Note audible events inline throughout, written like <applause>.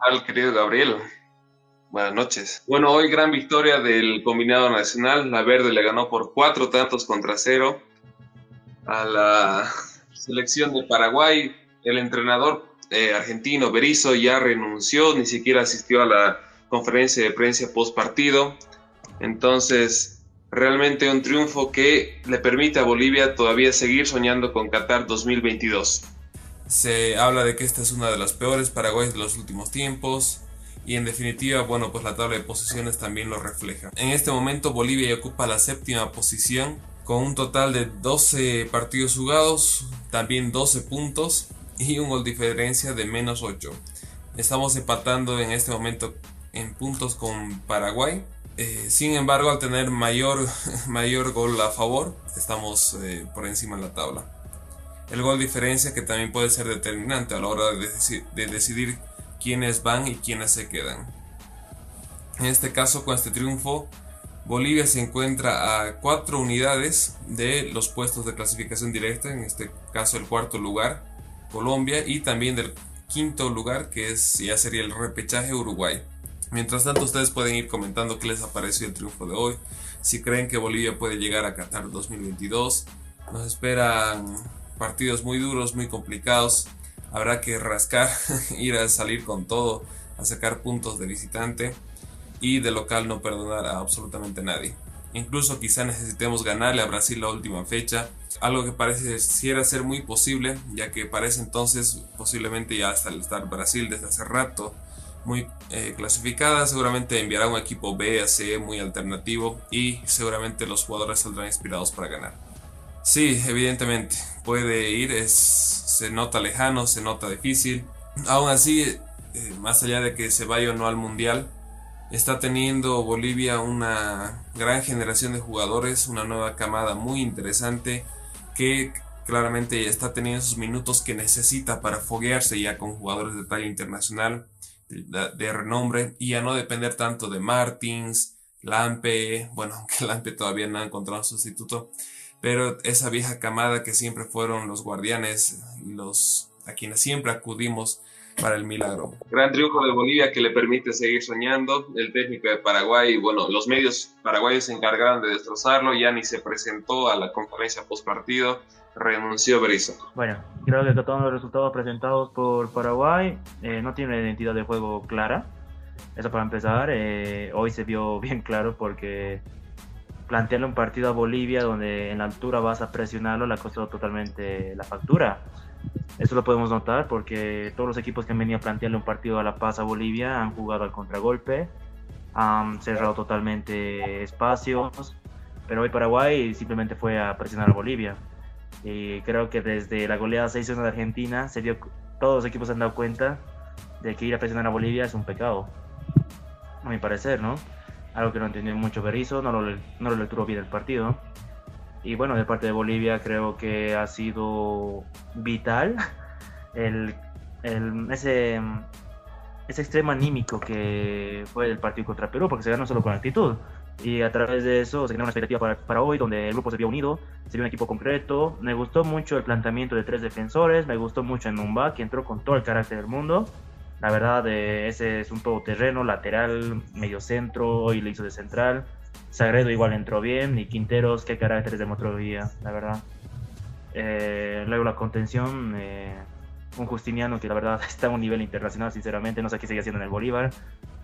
Al querido Gabriel. Buenas noches. Bueno, hoy gran victoria del combinado nacional. La Verde le ganó por cuatro tantos contra cero a la selección de Paraguay. El entrenador eh, argentino Berizzo ya renunció, ni siquiera asistió a la conferencia de prensa post partido. Entonces, realmente un triunfo que le permite a Bolivia todavía seguir soñando con Qatar 2022. Se habla de que esta es una de las peores Paraguay de los últimos tiempos y en definitiva, bueno, pues la tabla de posiciones también lo refleja. En este momento Bolivia ocupa la séptima posición con un total de 12 partidos jugados, también 12 puntos y un gol diferencia de menos 8. Estamos empatando en este momento en puntos con Paraguay. Eh, sin embargo, al tener mayor, <laughs> mayor gol a favor, estamos eh, por encima de la tabla. El gol diferencia que también puede ser determinante a la hora de, de decidir quiénes van y quiénes se quedan. En este caso, con este triunfo, Bolivia se encuentra a cuatro unidades de los puestos de clasificación directa, en este caso el cuarto lugar, Colombia, y también del quinto lugar, que es, ya sería el repechaje Uruguay. Mientras tanto, ustedes pueden ir comentando qué les ha parecido el triunfo de hoy, si creen que Bolivia puede llegar a Qatar 2022. Nos esperan partidos muy duros, muy complicados. Habrá que rascar, <laughs> ir a salir con todo, a sacar puntos de visitante y de local no perdonar a absolutamente nadie. Incluso quizá necesitemos ganarle a Brasil la última fecha, algo que parece ser muy posible, ya que parece entonces posiblemente ya hasta estar Brasil desde hace rato muy eh, clasificada, seguramente enviará un equipo B a C muy alternativo y seguramente los jugadores saldrán inspirados para ganar. Sí, evidentemente, puede ir, es, se nota lejano, se nota difícil. Aún así, eh, más allá de que se vaya o no al Mundial, Está teniendo Bolivia una gran generación de jugadores, una nueva camada muy interesante que claramente está teniendo esos minutos que necesita para foguearse ya con jugadores de talla internacional de, renombre y ya no depender tanto de Martins, Lampe, bueno, <laughs> aunque Lampe todavía no ha encontrado un sustituto, pero esa vieja camada que siempre fueron los guardianes, los a quienes siempre acudimos para el milagro. Gran triunfo de Bolivia que le permite seguir soñando. El técnico de Paraguay, bueno, los medios paraguayos se encargaron de destrozarlo, ya ni se presentó a la conferencia post partido, renunció Berizzo. Bueno, creo que todos los resultados presentados por Paraguay eh, no tienen una identidad de juego clara. Eso para empezar, eh, hoy se vio <laughs> bien claro porque plantearle un partido a Bolivia donde en la altura vas a presionarlo le ha costado totalmente la factura. Esto lo podemos notar porque todos los equipos que han venido a plantearle un partido a La Paz a Bolivia han jugado al contragolpe, han cerrado totalmente espacios, pero hoy Paraguay simplemente fue a presionar a Bolivia. Y creo que desde la goleada 6-1 de Argentina se dio, todos los equipos se han dado cuenta de que ir a presionar a Bolivia es un pecado, a mi parecer, ¿no? Algo que no entendió mucho Berizzo, no lo, no lo lecturó bien el partido. Y bueno, de parte de Bolivia creo que ha sido vital <laughs> el, ese, ese extremo anímico que fue el partido contra Perú, porque se ganó solo con actitud. Y a través de eso se ganó una expectativa para, para, hoy, donde el grupo se vio unido, se vio un equipo concreto. Me gustó mucho el planteamiento de tres defensores, me gustó mucho Numba, que entró con todo el carácter del mundo. La verdad, eh, ese es un todoterreno, lateral, medio centro, hoy le hizo de central. Sagredo igual entró bien y Quinteros, qué caracteres demostró hoy día, la verdad. Eh, luego la contención, eh, un Justiniano que la verdad <laughs> está a un nivel internacional, sinceramente, no sé qué sigue haciendo en el Bolívar,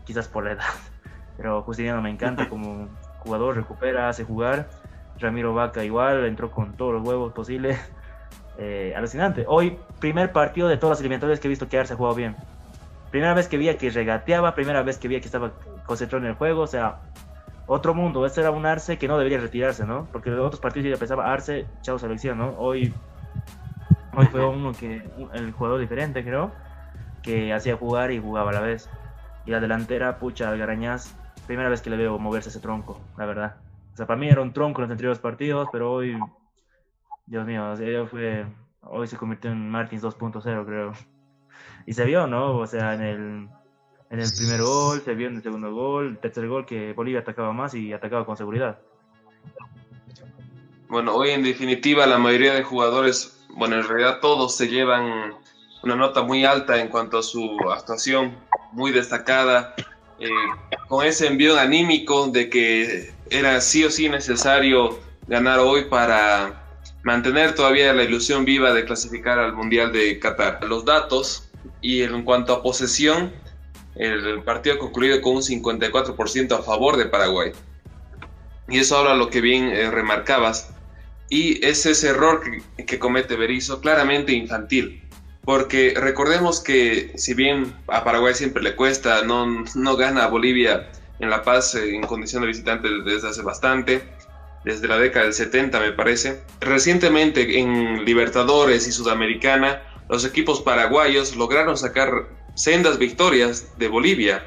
quizás por la edad, <laughs> pero Justiniano me encanta <laughs> como jugador, recupera, hace jugar. Ramiro Vaca igual, entró con todos los huevos posibles. Eh, alucinante. Hoy, primer partido de todas las eliminatorias que he visto que Arce ha jugado bien. Primera vez que vi que regateaba, primera vez que vi que estaba concentrado en el juego, o sea, otro mundo. Este era un Arce que no debería retirarse, ¿no? Porque en otros partidos ya pensaba Arce, chao selección, ¿no? Hoy, hoy fue uno que, el jugador diferente, creo, que hacía jugar y jugaba a la vez. Y la delantera, pucha, Garañaz, primera vez que le veo moverse ese tronco, la verdad. O sea, para mí era un tronco en los anteriores partidos, pero hoy, Dios mío, fue, hoy se convirtió en Martins 2.0, creo. Y se vio, ¿no? O sea, en el en el primer gol, se vio en el segundo gol, el tercer gol que Bolivia atacaba más y atacaba con seguridad. Bueno, hoy en definitiva la mayoría de jugadores, bueno, en realidad todos se llevan una nota muy alta en cuanto a su actuación. muy destacada, eh, con ese envío anímico de que era sí o sí necesario ganar hoy para mantener todavía la ilusión viva de clasificar al Mundial de Qatar. Los datos y en cuanto a posesión, el partido ha concluido con un 54% a favor de Paraguay. Y eso habla lo que bien eh, remarcabas. Y es ese error que, comete Berizzo, claramente infantil. Porque recordemos que si bien a Paraguay siempre le cuesta, no, no gana a Bolivia en La Paz eh, en condición de visitante desde hace bastante, desde la década del 70 me parece. Recientemente en Libertadores y Sudamericana, los equipos paraguayos lograron sacar sendas victorias de Bolivia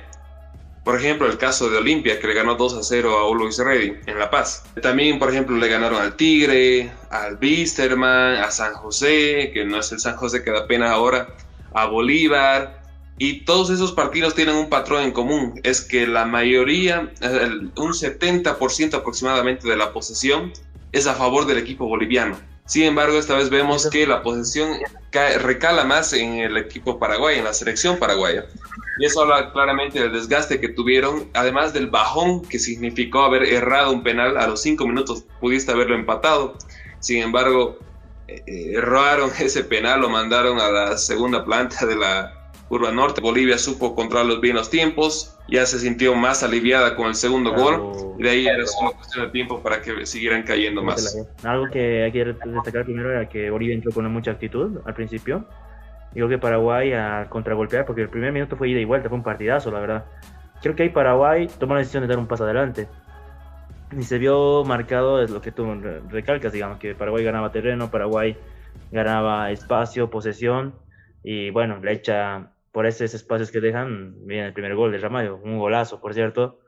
por ejemplo, el caso de Olimpia, que le ganó 2 a 0 a Always Ready en La Paz. También, por ejemplo, le ganaron al Tigre, al Bisterman, a San José, que no es el San José que da pena ahora, a Bolívar. Y todos esos partidos tienen un patrón en común, es que la mayoría, un 70% aproximadamente de la posesión es a favor del equipo boliviano. Sin embargo, esta vez vemos que la posesión recala más en el equipo paraguayo, en la selección paraguaya. Y eso habla claramente del desgaste que tuvieron, además del bajón que significó haber errado un penal a los cinco minutos, pudiste haberlo empatado. Sin embargo, eh, erraron <laughs> ese penal, lo mandaron a la segunda planta de la curva norte. Bolivia supo controlar bien los tiempos, ya se sintió más aliviada con el segundo gol y de ahí era solo cuestión de tiempo para que siguieran cayendo más. Algo que hay que destacar primero era que Bolivia entró con mucha actitud al principio. Digo que Paraguay a contragolpear, porque el primer minuto fue ida y vuelta, fue un partidazo, la verdad. Creo que ahí Paraguay tomó la decisión de dar un paso adelante. Y se vio marcado, es lo que tú recalcas, digamos, que Paraguay ganaba terreno, Paraguay ganaba espacio, posesión, y bueno, le echa por esos espacios que dejan, viene el primer gol de Ramallo, un golazo, por cierto.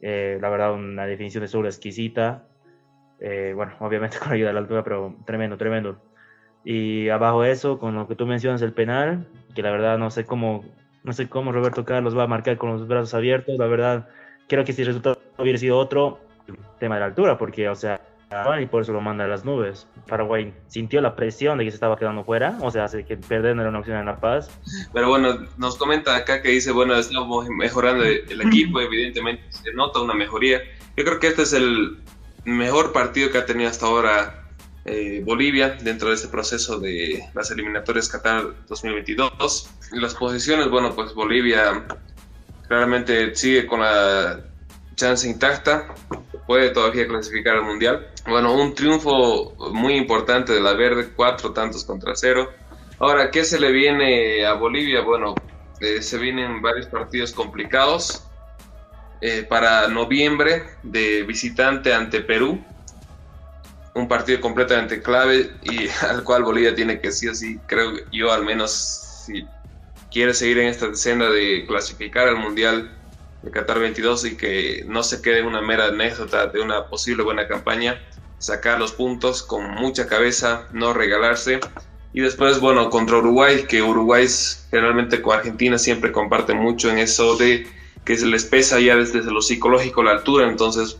Eh, la verdad, una definición de sobre exquisita. Eh, bueno, <laughs> obviamente con ayuda de la altura, pero tremendo, tremendo. Y abajo eso, con lo que tú mencionas, el penal, que la verdad no sé cómo, no sé cómo Roberto Carlos va a marcar con los brazos abiertos. La verdad, creo que si el resultado hubiera sido otro, tema de la altura, porque, o sea, y por eso lo manda a las nubes. Paraguay sintió la presión de que se estaba quedando fuera, o sea, que perder no era una opción en La Paz. Pero bueno, nos comenta acá que dice, bueno, estamos mejorando el <clears throat> equipo, evidentemente se nota una mejoría. Yo creo que este es el mejor partido que ha tenido hasta ahora eh, Bolivia dentro de este proceso de las eliminatorias Qatar 2022. Las posiciones, bueno, pues Bolivia claramente sigue con la chance intacta, puede todavía clasificar al Mundial. Bueno, un triunfo muy importante de la Verde, cuatro tantos contra cero. Ahora, ¿qué se le viene a Bolivia? Bueno, eh, se vienen varios partidos complicados. Eh, para noviembre de visitante ante Perú, un partido completamente clave y <laughs> al cual Bolivia tiene que sí o sí, creo yo al menos, si quiere seguir en esta senda de clasificar al Mundial, de Qatar 22 y que no se quede una mera anécdota de una posible buena campaña, sacar los puntos con mucha cabeza, no regalarse. Y después, bueno, contra Uruguay, que Uruguay generalmente con Argentina siempre comparte mucho en eso de que se les pesa ya desde lo psicológico la altura, entonces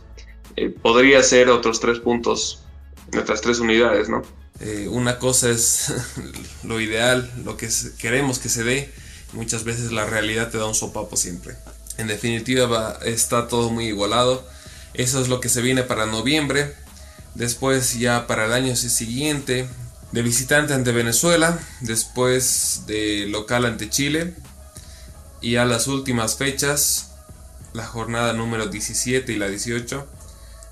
eh, podría ser otros tres puntos, otras tres unidades, ¿no? Eh, una cosa es <laughs> lo ideal, lo que queremos que se dé, muchas veces la realidad te da un sopapo siempre. En definitiva está todo muy igualado. Eso es lo que se viene para noviembre. Después ya para el año siguiente de visitante ante Venezuela. Después de local ante Chile. Y a las últimas fechas, la jornada número 17 y la 18.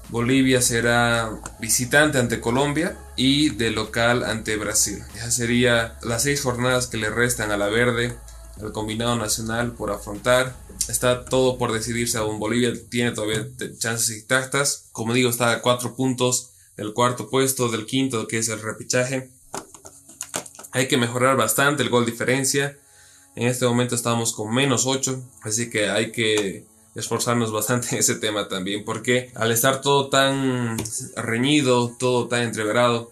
Bolivia será visitante ante Colombia y de local ante Brasil. Esas serían las seis jornadas que le restan a la verde el combinado nacional por afrontar. Está todo por decidirse aún. Bolivia tiene todavía chances intactas. Como digo, está a cuatro puntos del cuarto puesto, del quinto que es el repichaje. Hay que mejorar bastante el gol diferencia. En este momento estamos con menos 8, así que hay que esforzarnos bastante en ese tema también, porque al estar todo tan reñido, todo tan entreverado,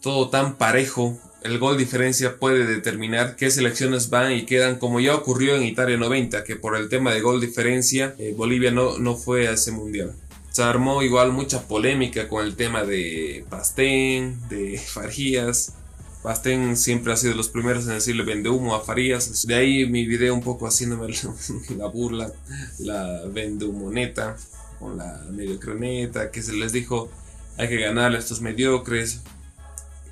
todo tan parejo, el gol diferencia puede determinar qué selecciones van y quedan, como ya ocurrió en Italia 90, que por el tema de gol diferencia eh, Bolivia no, no fue a ese mundial. Se armó igual mucha polémica con el tema de Pastén, de <laughs> Farías, Pastén siempre ha sido los primeros en decirle vende humo a Farías. De ahí mi video un poco haciéndome la <laughs> burla, la vende humoneta, con la mediocre neta, que se les dijo hay que ganarle a estos mediocres.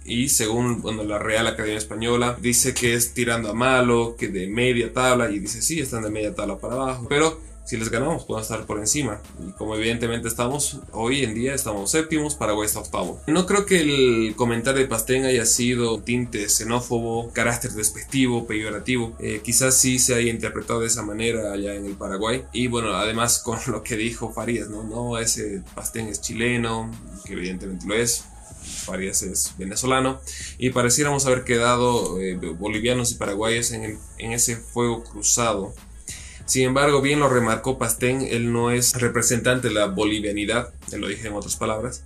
Y según bueno, la Real Academia Española, dice que es tirando a malo, que de media tabla, y dice sí, están de media tabla para abajo. Pero si les ganamos podemos estar por encima. Y como evidentemente estamos, hoy en día estamos séptimos, Paraguay está octavo. No creo que el comentario de Pastén haya sido tinte xenófobo, carácter despectivo, peyorativo. Eh, quizás sí se haya interpretado de esa manera allá en el Paraguay. Y bueno, además <laughs> con lo que dijo Farías, ¿no? No, ese Pastén es chileno, que evidentemente lo es. Farías es venezolano y pareciéramos haber quedado eh, bolivianos y paraguayos en, en ese fuego cruzado sin embargo, bien lo remarcó Pastén, él no es representante de la bolivianidad, él lo dije en otras palabras,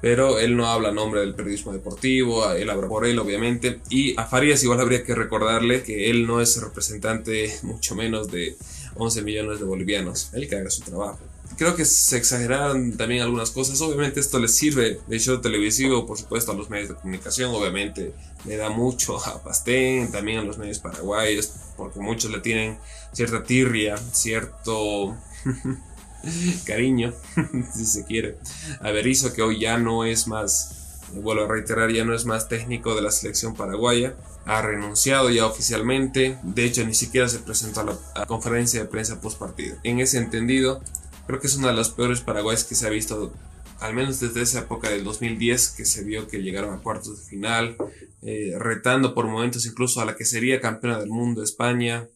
pero él no habla a nombre del periodismo deportivo, él habla por él obviamente, y a Farías igual habría que recordarle que él no es representante mucho menos de 11 millones de bolivianos, él que haga su trabajo creo que se exageraron también algunas cosas. Obviamente esto le sirve de show televisivo, por supuesto, a los medios de comunicación. Obviamente le da mucho a Pastén, también a los medios paraguayos, porque muchos le tienen cierta tirria, cierto <laughs> cariño, <laughs> si se quiere. A Berizzo, que hoy ya no es más, vuelvo a reiterar, ya no es más técnico de la selección paraguaya. Ha renunciado ya oficialmente. De hecho, ni siquiera se presentó a la conferencia de prensa post partido. En ese entendido, Creo que es una de las peores Paraguayas que se ha visto, al menos desde esa época del 2010, que se vio que llegaron a cuartos de final, eh, retando por momentos incluso a la que sería campeona del mundo, España.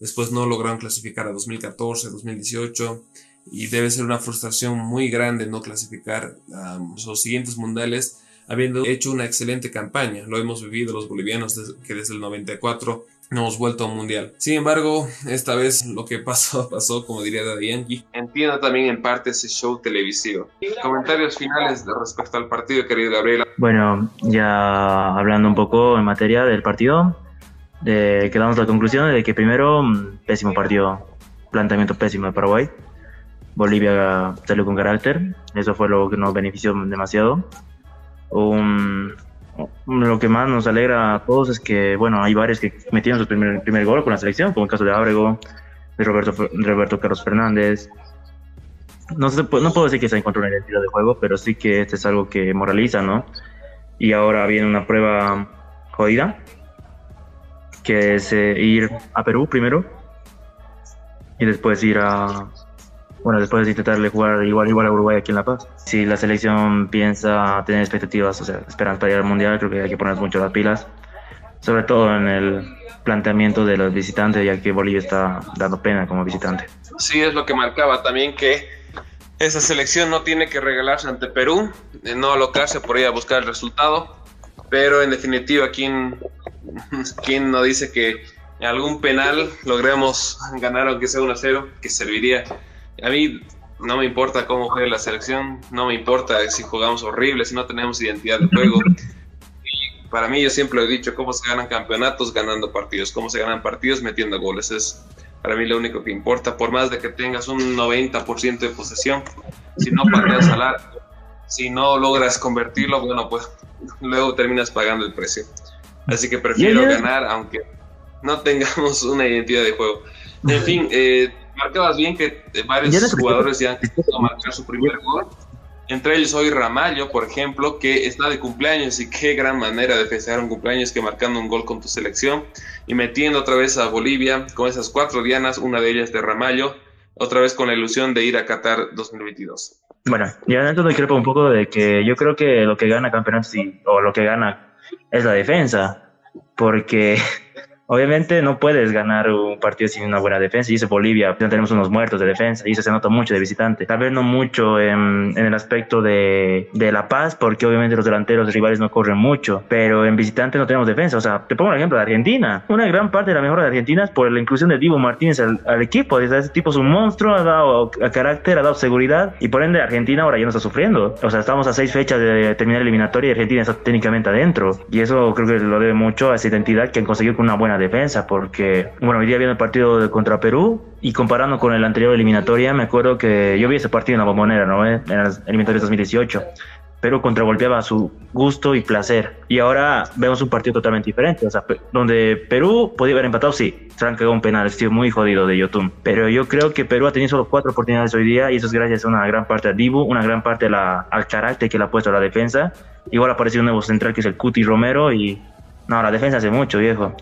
Después no lograron clasificar a 2014, 2018 y debe ser una frustración muy grande no clasificar a los siguientes mundiales habiendo hecho una excelente campaña. Lo hemos vivido los bolivianos que desde el 94 no hemos vuelto a un mundial. Sin embargo, esta vez lo que pasó, <laughs> pasó, como diría Daddy Yankee. Entiendo también en parte ese show televisivo. Comentarios finales respecto al partido, querido Gabriela. Bueno, ya hablando un poco en materia del partido, eh, quedamos la conclusión de que primero, mm, pésimo partido, planteamiento pésimo de Paraguay. Bolivia salió con carácter, eso fue lo que nos benefició demasiado. Un, lo que más nos alegra a todos es que, bueno, hay varios que metieron su primer, primer gol con la selección, como el caso de Abrego, de Roberto, Roberto Carlos Fernández. No, no puedo decir que se encontró una identidad de juego, pero sí que este es algo que moraliza, ¿no? Y ahora viene una prueba jodida, que es eh, ir a Perú primero y después ir a, bueno, después de intentarle jugar igual, igual a Uruguay aquí en La Paz. Si la selección piensa tener expectativas, o sea, esperan para ir al Mundial, creo que hay que poner mucho las pilas, sobre todo en el planteamiento de los visitantes, ya que Bolivia está dando pena como visitante. Sí, es lo que marcaba también que esa selección no tiene que regalarse ante Perú, no alocarse por ahí a buscar el resultado, pero en definitiva, ¿quién, <laughs> quién no dice que en algún penal logremos ganar aunque sea 1-0, que serviría a mí no me importa cómo juegue la selección, no me importa si jugamos horrible, si no tenemos identidad de juego. <laughs> Y para mí yo siempre he dicho cómo se ganan campeonatos ganando partidos, cómo se ganan partidos metiendo goles. Es para mí lo único que importa. Por más de que tengas un 90% de posesión, si no pateas al arco, si no logras convertirlo, bueno, pues luego terminas pagando el precio. Así que prefiero ganar aunque no tengamos una identidad de juego. En fin, eh, marcabas bien que varios jugadores ya han querido marcar su primer gol. Entre ellos hoy Ramallo, por ejemplo, que está de cumpleaños y qué gran manera de festejar un cumpleaños que marcando un gol con tu selección y metiendo otra vez a Bolivia con esas cuatro dianas, una de ellas de Ramallo, otra vez con la ilusión de ir a Qatar 2022. Bueno, ya dentro de un poco de que yo creo que lo que gana campeonato o lo que gana es la defensa, porque <laughs> Obviamente no puedes ganar un partido sin una buena defensa. Y eso Bolivia, tenemos unos muertos de defensa y eso se nota mucho de visitante. Tal vez no mucho en, en el aspecto de, de, La Paz, porque obviamente los delanteros rivales no corren mucho, pero en visitante no tenemos defensa. O sea, te pongo un ejemplo de Argentina. Una gran parte de la mejora de Argentina es por la inclusión de Divo Martínez al, equipo. Ese tipo es un monstruo, ha dado carácter, ha dado seguridad y por ende Argentina ahora ya no está sufriendo. O sea, estamos a seis fechas de terminar eliminatoria y Argentina está técnicamente adentro. Y eso creo que lo debe mucho a esa identidad que han conseguido con una buena defensa, porque, bueno, hoy día viendo el partido contra Perú y comparando con el anterior eliminatoria, me acuerdo que yo vi ese partido en la bombonera, ¿no? En las eliminatorias 2018 Perú contragolpeaba a su gusto y placer. Y ahora vemos un partido totalmente diferente. O sea, donde Perú podía haber empatado, sí, cagado un penal, estoy muy jodido de Yotun. Pero yo creo que Perú ha tenido solo cuatro oportunidades hoy día y eso es gracias a una gran parte a Dibu, una gran parte al carácter que le ha puesto a la defensa. Igual ha aparecido un nuevo central que es el Cuti Romero y no, la defensa hace mucho, viejo.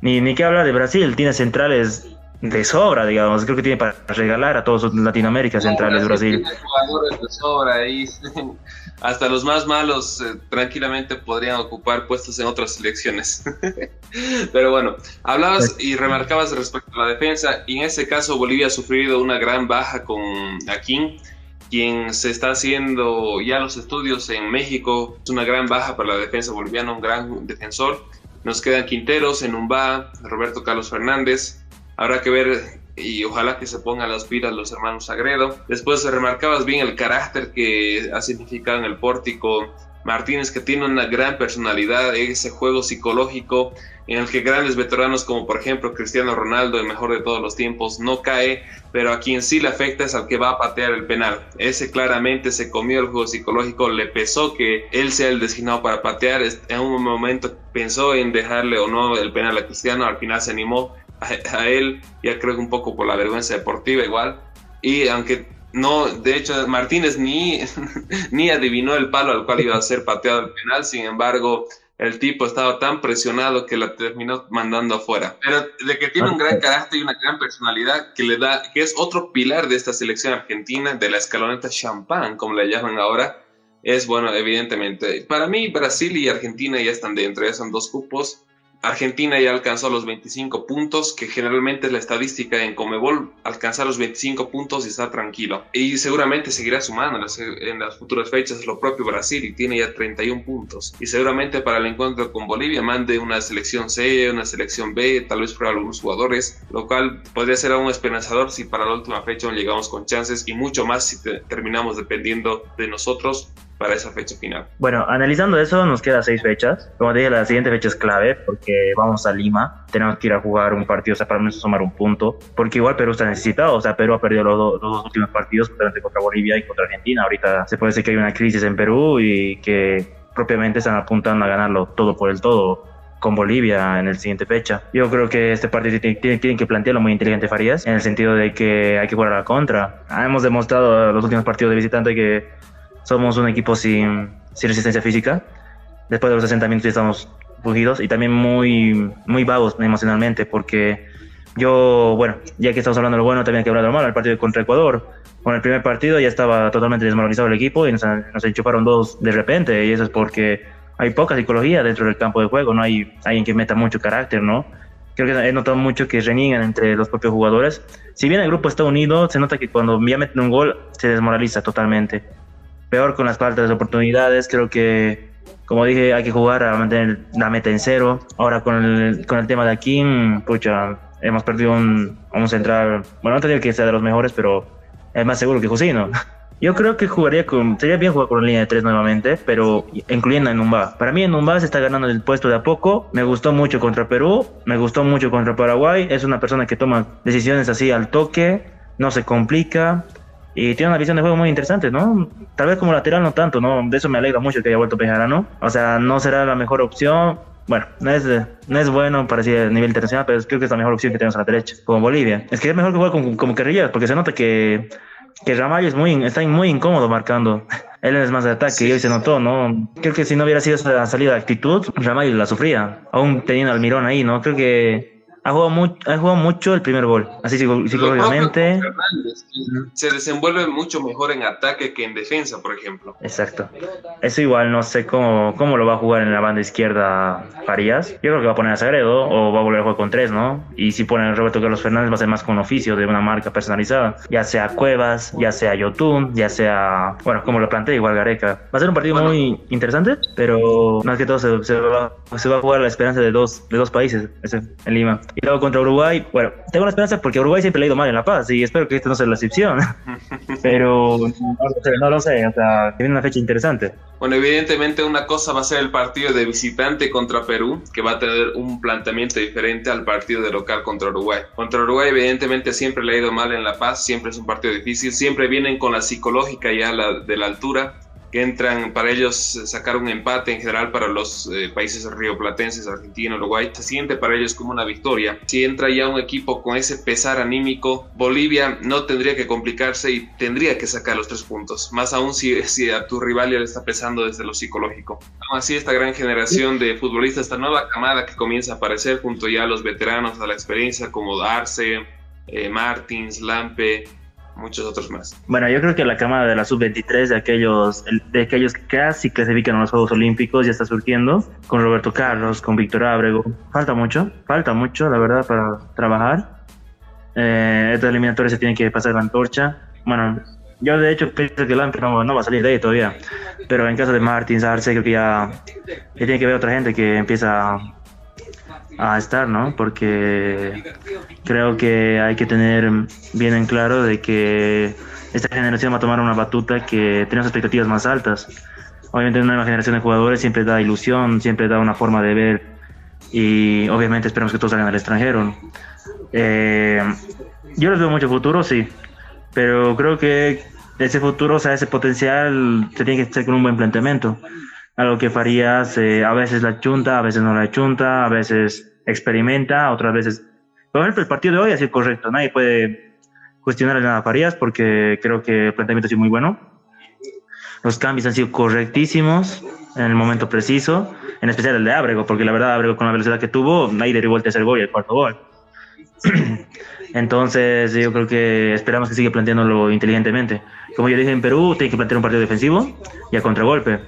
Ni, ni qué hablar de Brasil, tiene centrales de sobra, digamos. Creo que tiene para regalar a todos Latinoamérica centrales Brasil. Tiene jugadores de sobra ahí. <laughs> Hasta los más malos eh, tranquilamente podrían ocupar puestos en otras selecciones. <laughs> Pero bueno, hablabas y remarcabas respecto a la defensa, y en ese caso Bolivia ha sufrido una gran baja con Akin, quien se está haciendo ya los estudios en México. Es una gran baja para la defensa boliviana, un gran defensor. Nos quedan Quinteros, Enumba, Roberto Carlos Fernández. Habrá que ver y ojalá que se pongan las pilas los hermanos Sagredo. Después remarcabas bien el carácter que ha significado en el pórtico Martínez, que tiene una gran personalidad, ese juego psicológico en el que grandes veteranos como por ejemplo Cristiano Ronaldo, el mejor de todos los tiempos, no cae, pero a quien sí le afecta es al que va a patear el penal. Ese claramente se comió el juego psicológico, le pesó que él sea el designado para patear, en un momento pensó en dejarle o no el penal a Cristiano, al final se animó, a, él, ya creo que un poco por la vergüenza deportiva igual. Y aunque no, de hecho, Martínez ni, <laughs> ni adivinó el palo al cual iba a ser pateado el penal, sin embargo, el tipo estaba tan presionado que la terminó mandando afuera. Pero de que tiene un gran carácter y una gran personalidad que le da, que es otro pilar de esta selección argentina, de la escaloneta champán, como la llaman ahora, es bueno, evidentemente. Para mí, Brasil y Argentina ya están dentro, ya son dos cupos. Argentina ya alcanzó los 25 puntos, que generalmente es la estadística en Comebol, alcanzar los 25 puntos y está tranquilo. Y seguramente seguirá sumando en las, futuras fechas lo propio Brasil y tiene ya 31 puntos. Y seguramente para el encuentro con Bolivia mande una selección C, una selección B, tal vez para algunos jugadores, lo cual podría ser aún esperanzador si para la última fecha llegamos con chances y mucho más si terminamos dependiendo de nosotros para esa fecha final. Bueno, analizando eso, nos queda seis fechas. Como te dije, la siguiente fecha es clave porque vamos a Lima, tenemos que ir a jugar un partido, o sea, para menos sumar un punto, porque igual Perú está necesitado, o sea, Perú ha perdido los, dos últimos partidos contra Bolivia y contra Argentina. Ahorita se puede decir que hay una crisis en Perú y que propiamente están apuntando a ganarlo todo por el todo con Bolivia en el siguiente fecha. Yo creo que este partido tienen que plantearlo muy inteligente Farías, en el sentido de que hay que jugar a la contra. Hemos demostrado en los últimos partidos de visitante que somos un equipo sin, sin resistencia física. Después de los asentamientos ya estamos fugidos y también muy, muy vagos emocionalmente porque yo, bueno, ya que estamos hablando de lo bueno, también hay que hablar de lo malo. El partido contra Ecuador, con el primer partido ya estaba totalmente desmoralizado el equipo y nos, nos enchufaron dos de repente y eso es porque hay poca psicología dentro del campo de juego, no hay alguien que meta mucho carácter, ¿no? Creo que he notado mucho que reniegan entre los propios jugadores. Si bien el grupo está unido, se nota que cuando ya meten un gol se desmoraliza totalmente peor con las faltas de oportunidades. Creo que, como dije, hay que jugar a mantener la meta en cero. Ahora con el, con el tema de aquí, pucha, hemos perdido un, un central, bueno, no te digo que sea de los mejores, pero es más seguro que Josino. <laughs> Yo creo que jugaría con, sería bien jugar con línea de tres nuevamente, pero incluyendo a Numba. Para mí Numba se está ganando el puesto de a poco. Me gustó mucho contra Perú, me gustó mucho contra Paraguay. Es una persona que toma decisiones así al toque, no se complica y tiene una visión de juego muy interesante, ¿no? Tal vez como lateral no tanto, ¿no? De eso me alegra mucho que haya vuelto Pejarano. O sea, no será la mejor opción. Bueno, no es, no es bueno para a nivel internacional, pero creo que es la mejor opción que tenemos a la derecha, como Bolivia. Es que es mejor que jugar como, como porque se nota que, que Ramallo es muy, está muy incómodo marcando. <laughs> Él es más de ataque y hoy se notó, ¿no? Creo que si no hubiera sido esa salida de actitud, Ramallo la sufría, aún teniendo al Mirón ahí, ¿no? Creo que ha jugado, mucho el primer gol, así psicológicamente. Se desenvuelve mucho mejor en ataque que en defensa, por ejemplo. Exacto. Eso igual no sé cómo, cómo lo va a jugar en la banda izquierda Farías. Yo creo que va a poner a Sagredo o va a volver a jugar con tres, ¿no? Y si pone a Roberto Carlos Fernández va a ser más con oficio de una marca personalizada, ya sea Cuevas, ya sea Yotun, ya sea, bueno, como lo planteé, igual Gareca. Va a ser un partido muy interesante, pero más que todo se, se, va, se, va, a jugar la esperanza de dos, de dos países ese, en Lima. Y luego contra Uruguay, bueno, tengo una esperanza porque Uruguay siempre le ha ido mal en La Paz y espero que esta no sea la excepción. <laughs> Pero no, lo sé, o sea, viene una fecha interesante. Bueno, evidentemente una cosa va a ser el partido de visitante contra Perú, que va a tener un planteamiento diferente al partido de local contra Uruguay. Contra Uruguay, evidentemente, siempre le ha ido mal en La Paz, siempre es un partido difícil, siempre vienen con la psicológica ya la, de la altura que entran para ellos sacar un empate en general para los eh, países rioplatenses, Argentina, Uruguay, se siente para ellos como una victoria. Si entra ya un equipo con ese pesar anímico, Bolivia no tendría que complicarse y tendría que sacar los tres puntos, más aún si, si a tu rival ya le está pesando desde lo psicológico. Así, esta gran generación de futbolistas, esta nueva camada que comienza a aparecer junto ya a los veteranos, a la experiencia como Arce, eh, Martins, Lampe, muchos otros más. Bueno, yo creo que la cámara de la sub-23 de aquellos, de aquellos que casi clasifican a los Juegos Olímpicos ya está surgiendo, con Roberto Carlos, con Víctor Ábrego. Falta mucho, falta mucho, la verdad, para trabajar. Eh, esta eliminatoria se tiene que pasar la antorcha. Bueno, yo de hecho pienso que Lampe no, no, va a salir de ahí todavía. Pero en caso de Martins, Arce, creo que ya, ya tiene que ver otra gente que empieza a estar, ¿no? Porque creo que hay que tener bien en claro de que esta generación va a tomar una batuta que tiene expectativas más altas. Obviamente una nueva generación de jugadores siempre da ilusión, siempre da una forma de ver y obviamente esperamos que todos salgan al extranjero. Eh, yo les veo mucho futuro, sí, pero creo que ese futuro, o sea, ese potencial se tiene que hacer con un buen planteamiento algo que Farías eh, a veces la chunta, a veces no la chunta, a veces experimenta, otras veces... Por ejemplo, el partido de hoy ha sido correcto, nadie puede cuestionar a Farías porque creo que el planteamiento ha sido muy bueno. Los cambios han sido correctísimos en el momento preciso, en especial el de Abrego, porque la verdad Abrego con la velocidad que tuvo, nadie derribó el tercer gol y el cuarto gol. <clears throat> Entonces yo creo que esperamos que siga planteándolo inteligentemente. Como yo dije en Perú, tiene que plantear un partido defensivo y a contragolpe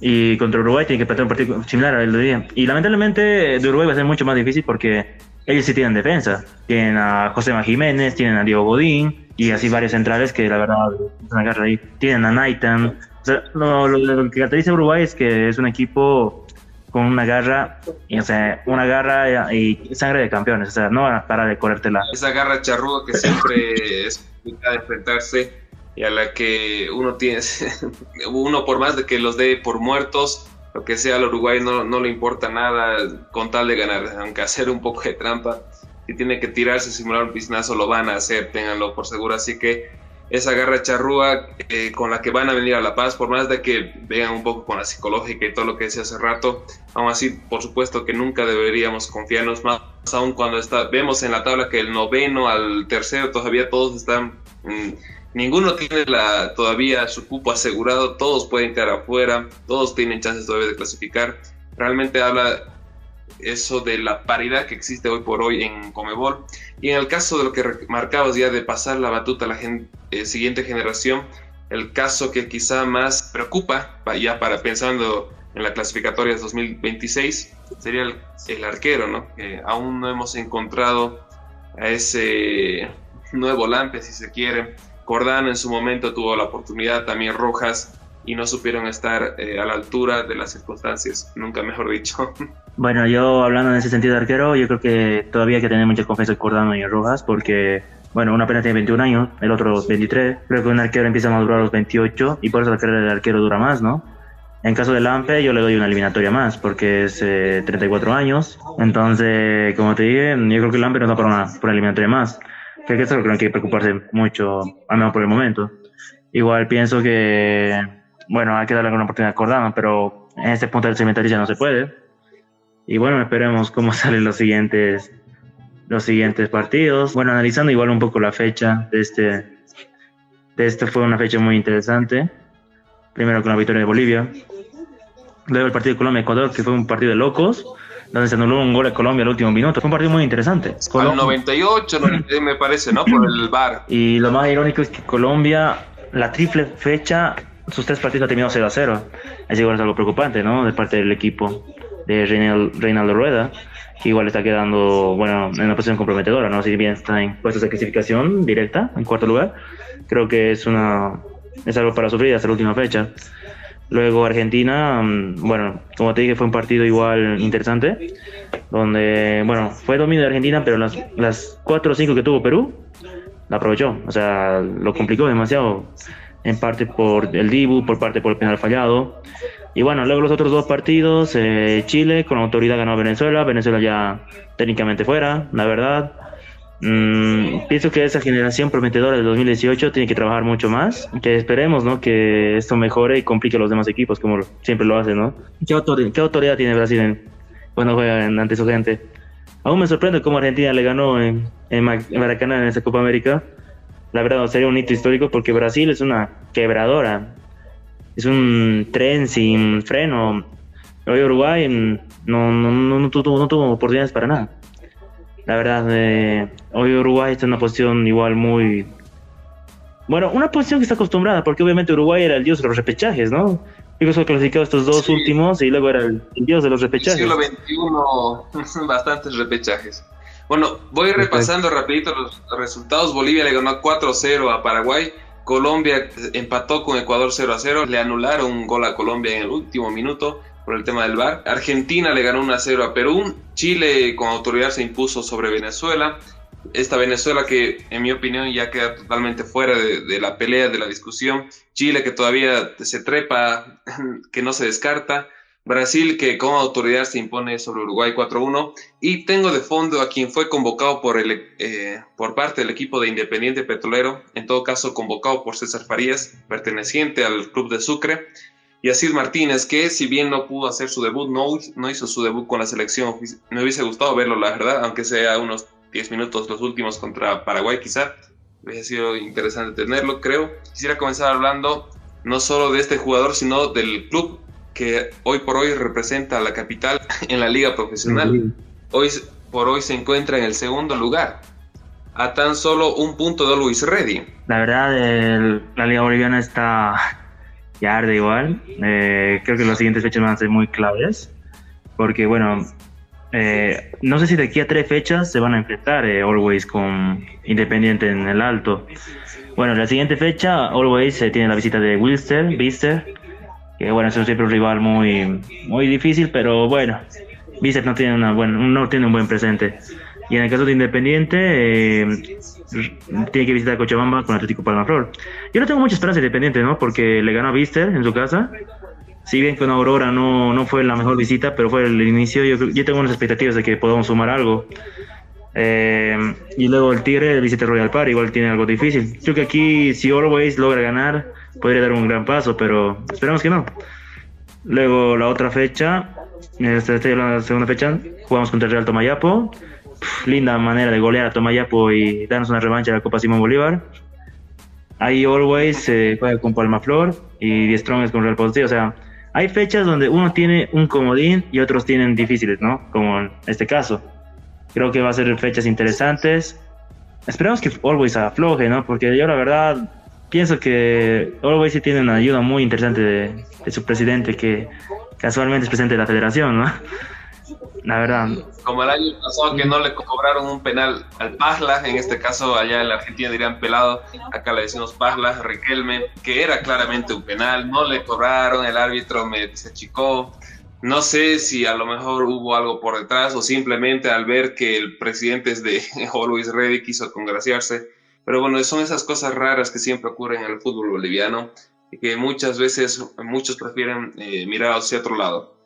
y contra Uruguay tiene que plantear un partido similar al de día. Y lamentablemente de Uruguay va a ser mucho más difícil porque ellos sí tienen defensa. Tienen a José Jiménez, tienen a Diego Godín y así varios centrales que la verdad una ahí. Tienen a Naitan. lo, que caracteriza a Uruguay es que es un equipo con una garra, y, o sea, una garra y sangre de campeones, o sea, no van a parar de corrértela. Esa garra charruda que siempre es complicada de enfrentarse y a la que uno tiene, <laughs> uno por más de que los dé por muertos, lo que sea al Uruguay no, no le importa nada con tal de ganar, aunque hacer un poco de trampa, si tiene que tirarse, simular un pisnazo, lo van a hacer, ténganlo por seguro, así que esa garra charrúa eh, con la que van a venir a La Paz, por más de que vean un poco con la psicológica y todo lo que decía hace rato, aún así, por supuesto que nunca deberíamos confiarnos más, aún cuando está, vemos en la tabla que el noveno al tercero todavía todos están... Mm, Ninguno tiene la, todavía su cupo asegurado, todos pueden quedar afuera, todos tienen chances todavía de clasificar. Realmente habla eso de la paridad que existe hoy por hoy en Comebol. Y en el caso de lo que marcabas ya de pasar la batuta a la eh, siguiente generación, el caso que quizá más preocupa, ya para pensando en la clasificatoria 2026, sería el, arquero, ¿no? Que aún no hemos encontrado a ese nuevo Lampe, si se quiere, Cordán en su momento tuvo la oportunidad, también Rojas, y no supieron estar eh, a la altura de las circunstancias, nunca mejor dicho. <laughs> Bueno, yo hablando en ese sentido de arquero, yo creo que todavía hay que tener mucha confianza en Cordano y en Rojas, porque, bueno, una apenas tiene 21 años, el otro 23. Creo que un arquero empieza a madurar a los 28 y por eso la carrera del arquero dura más, ¿no? En caso de Lampe, yo le doy una eliminatoria más, porque es 34 eh, años. Entonces, como te dije, yo creo que Lampe no da para una, por una eliminatoria más que eso es lo que no hay que preocuparse mucho, al menos por el momento. Igual pienso que, bueno, hay que darle una oportunidad a Cordano, pero en este punto del cementerio ya no se puede. Y bueno, esperemos cómo <laughs> salen los siguientes, los siguientes partidos. Bueno, analizando igual un poco la fecha de este, de este fue una fecha muy interesante. Primero con la victoria de Bolivia. Luego el partido de Colombia-Ecuador, que fue un partido de locos donde se anuló un gol a Colombia al último minuto. Fue un partido muy interesante. Al 98, <clears throat> me parece, ¿no? Por el VAR. Y lo más irónico es que Colombia, la triple fecha, sus tres partidos ha terminado 0 a 0. Así igual es algo preocupante, ¿no? De parte del equipo de Reinaldo, Rueda, que igual está quedando, bueno, en una posición comprometedora, ¿no? Si bien está en puestos de clasificación directa, en cuarto lugar, creo que es una es algo para sufrir hasta la última fecha. Luego Argentina, mm, bueno, como te dije, fue un partido igual interesante, donde, bueno, fue dominio de Argentina, pero las, las 4 o 5 que tuvo Perú, la aprovechó, o sea, lo complicó demasiado, en parte por el Dibu, por parte por el penal fallado. Y bueno, luego los otros dos partidos, eh, Chile con autoridad ganó a Venezuela, Venezuela ya técnicamente fuera, la verdad. Mm, pienso que esa generación prometedora del 2018 tiene que trabajar mucho más, que esperemos, ¿no? Que esto mejore y complique a los demás equipos, como siempre lo hace, ¿no? ¿Qué, autoridad, tiene Brasil en, cuando juega ante su gente? Aún me sorprende cómo Argentina le ganó en, en Maracaná en esa Copa América. La verdad, sería un hito histórico porque Brasil es una quebradora. Es un tren sin freno. Hoy Uruguay no, no, no, no, tuvo, no tuvo oportunidades para nada. La verdad, eh, hoy Uruguay está en una posición igual muy... Bueno, una posición que está acostumbrada, porque obviamente Uruguay era el dios de los repechajes, ¿no? Ha clasificado estos dos últimos y luego era el, dios de los repechajes. Siglo XXI, <laughs> bastantes repechajes. Bueno, voy repasando rapidito los resultados. Bolivia le ganó 4-0 a Paraguay. Colombia empató con Ecuador 0 0. Le anularon un gol a Colombia en el último minuto por el tema del VAR. Argentina le ganó 1-0 a Perú. Chile con autoridad se impuso sobre Venezuela. Esta Venezuela que en mi opinión ya queda totalmente fuera de, la pelea, de la discusión. Chile que todavía se trepa, <laughs> que no se descarta. Brasil que con autoridad se impone sobre Uruguay 4-1 y tengo de fondo a quien fue convocado por, el, eh, por parte del equipo de Independiente Petrolero, en todo caso convocado por César Farías, perteneciente al club de Sucre, y Martínez, que si bien no pudo hacer su debut, no, no hizo su debut con la selección. Me hubiese gustado verlo, la verdad, aunque sea unos 10 minutos los últimos contra Paraguay, quizá. Hubiese sido interesante tenerlo, creo. Quisiera comenzar hablando no solo de este jugador, sino del club que hoy por hoy representa a la capital <laughs> en la liga profesional. Hoy por hoy se encuentra en el segundo lugar, a tan solo un punto de Luis Reddy. La verdad, la liga boliviana está ya arde igual. Eh, creo que las siguientes fechas van a ser muy claves. Porque, bueno, eh, no sé si de aquí a tres fechas se van a enfrentar eh, Always con Independiente en el alto. Bueno, la siguiente fecha, Always tiene la visita de Wilster, Bister, que bueno, es siempre un rival muy, muy difícil, pero bueno, Bister no tiene, una no tiene un buen presente. Y en el caso de Independiente, eh, tiene que visitar Cochabamba con Atlético Palmaflor. Yo no tengo mucha esperanza de Independiente, ¿no? Porque le ganó a Vister en su casa. Si bien con Aurora no, no fue la mejor visita, pero fue el inicio, yo, yo tengo unas expectativas de que podamos sumar algo. Eh, y luego el Tigre, visita Royal Par, igual tiene algo difícil. Creo que aquí, si Always logra ganar, podría dar un gran paso, pero esperamos que no. Luego la otra fecha, esta es la segunda fecha, jugamos contra el Real Tomayapo linda manera de golear a Tomayapo y darnos una revancha de la Copa Simón Bolívar. Ahí Always se juega con Palma Flor y Die Strong con Real Potosí. O sea, hay fechas donde uno tiene un comodín y otros tienen difíciles, ¿no? Como en este caso. Creo que va a ser fechas interesantes. Esperamos que Always afloje, ¿no? Porque yo la verdad pienso que Always sí tiene una ayuda muy interesante de, de su presidente, que casualmente es presidente de la federación, ¿no? La verdad. Como el año pasado que no le cobraron un penal al Pajla, en este caso allá en la Argentina dirían pelado, acá le decimos Pajla, Riquelme, que era claramente un penal, no le cobraron, el árbitro me se achicó. No sé si a lo mejor hubo algo por detrás o simplemente al ver que el presidente es de <laughs> Always Ready quiso congraciarse. Pero bueno, son esas cosas raras que siempre ocurren en el fútbol boliviano y que muchas veces muchos prefieren eh, mirar hacia otro lado.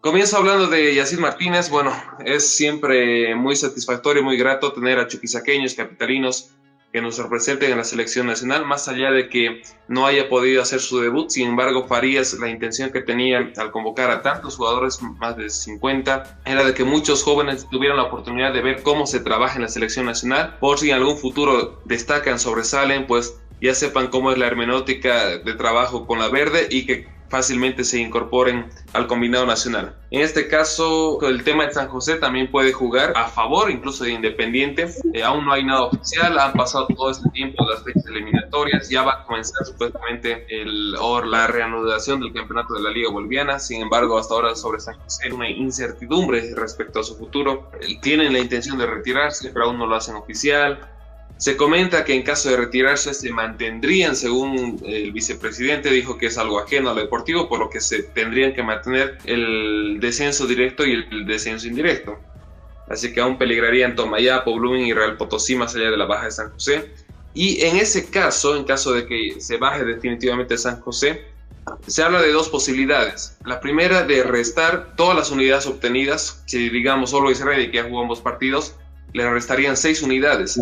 Comienzo hablando de Yacir Martínez. Bueno, es siempre muy satisfactorio, muy grato tener a chuquisaqueños, capitalinos que nos representen en la selección nacional, más allá de que no haya podido hacer su debut. Sin embargo, Farías, la intención que tenía al convocar a tantos jugadores, más de 50, era de que muchos jóvenes tuvieran la oportunidad de ver cómo se trabaja en la selección nacional, por si en algún futuro destacan, sobresalen, pues ya sepan cómo es la hermenéutica de trabajo con la verde y que fácilmente se incorporen al combinado nacional. En este caso, el tema de San José también puede jugar a favor incluso de Independiente. Eh, aún no hay nada oficial, han pasado todo este tiempo las fechas eliminatorias, ya va a comenzar supuestamente el, or la reanudación del campeonato de la Liga Boliviana. Sin embargo, hasta ahora sobre San José una incertidumbre respecto a su futuro. Tienen la intención de retirarse, pero aún no lo hacen oficial. Se comenta que en caso de retirarse se mantendrían, según el vicepresidente, dijo que es algo ajeno a lo deportivo, por lo que se tendrían que mantener el descenso directo y el descenso indirecto. Así que aún peligrarían Tomayapo, Blooming y Real Potosí más allá de la baja de San José. Y en ese caso, en caso de que se baje definitivamente San José, se habla de dos posibilidades. La primera de restar todas las unidades obtenidas, si digamos solo Israel que ya jugó ambos partidos, le restarían 6 unidades.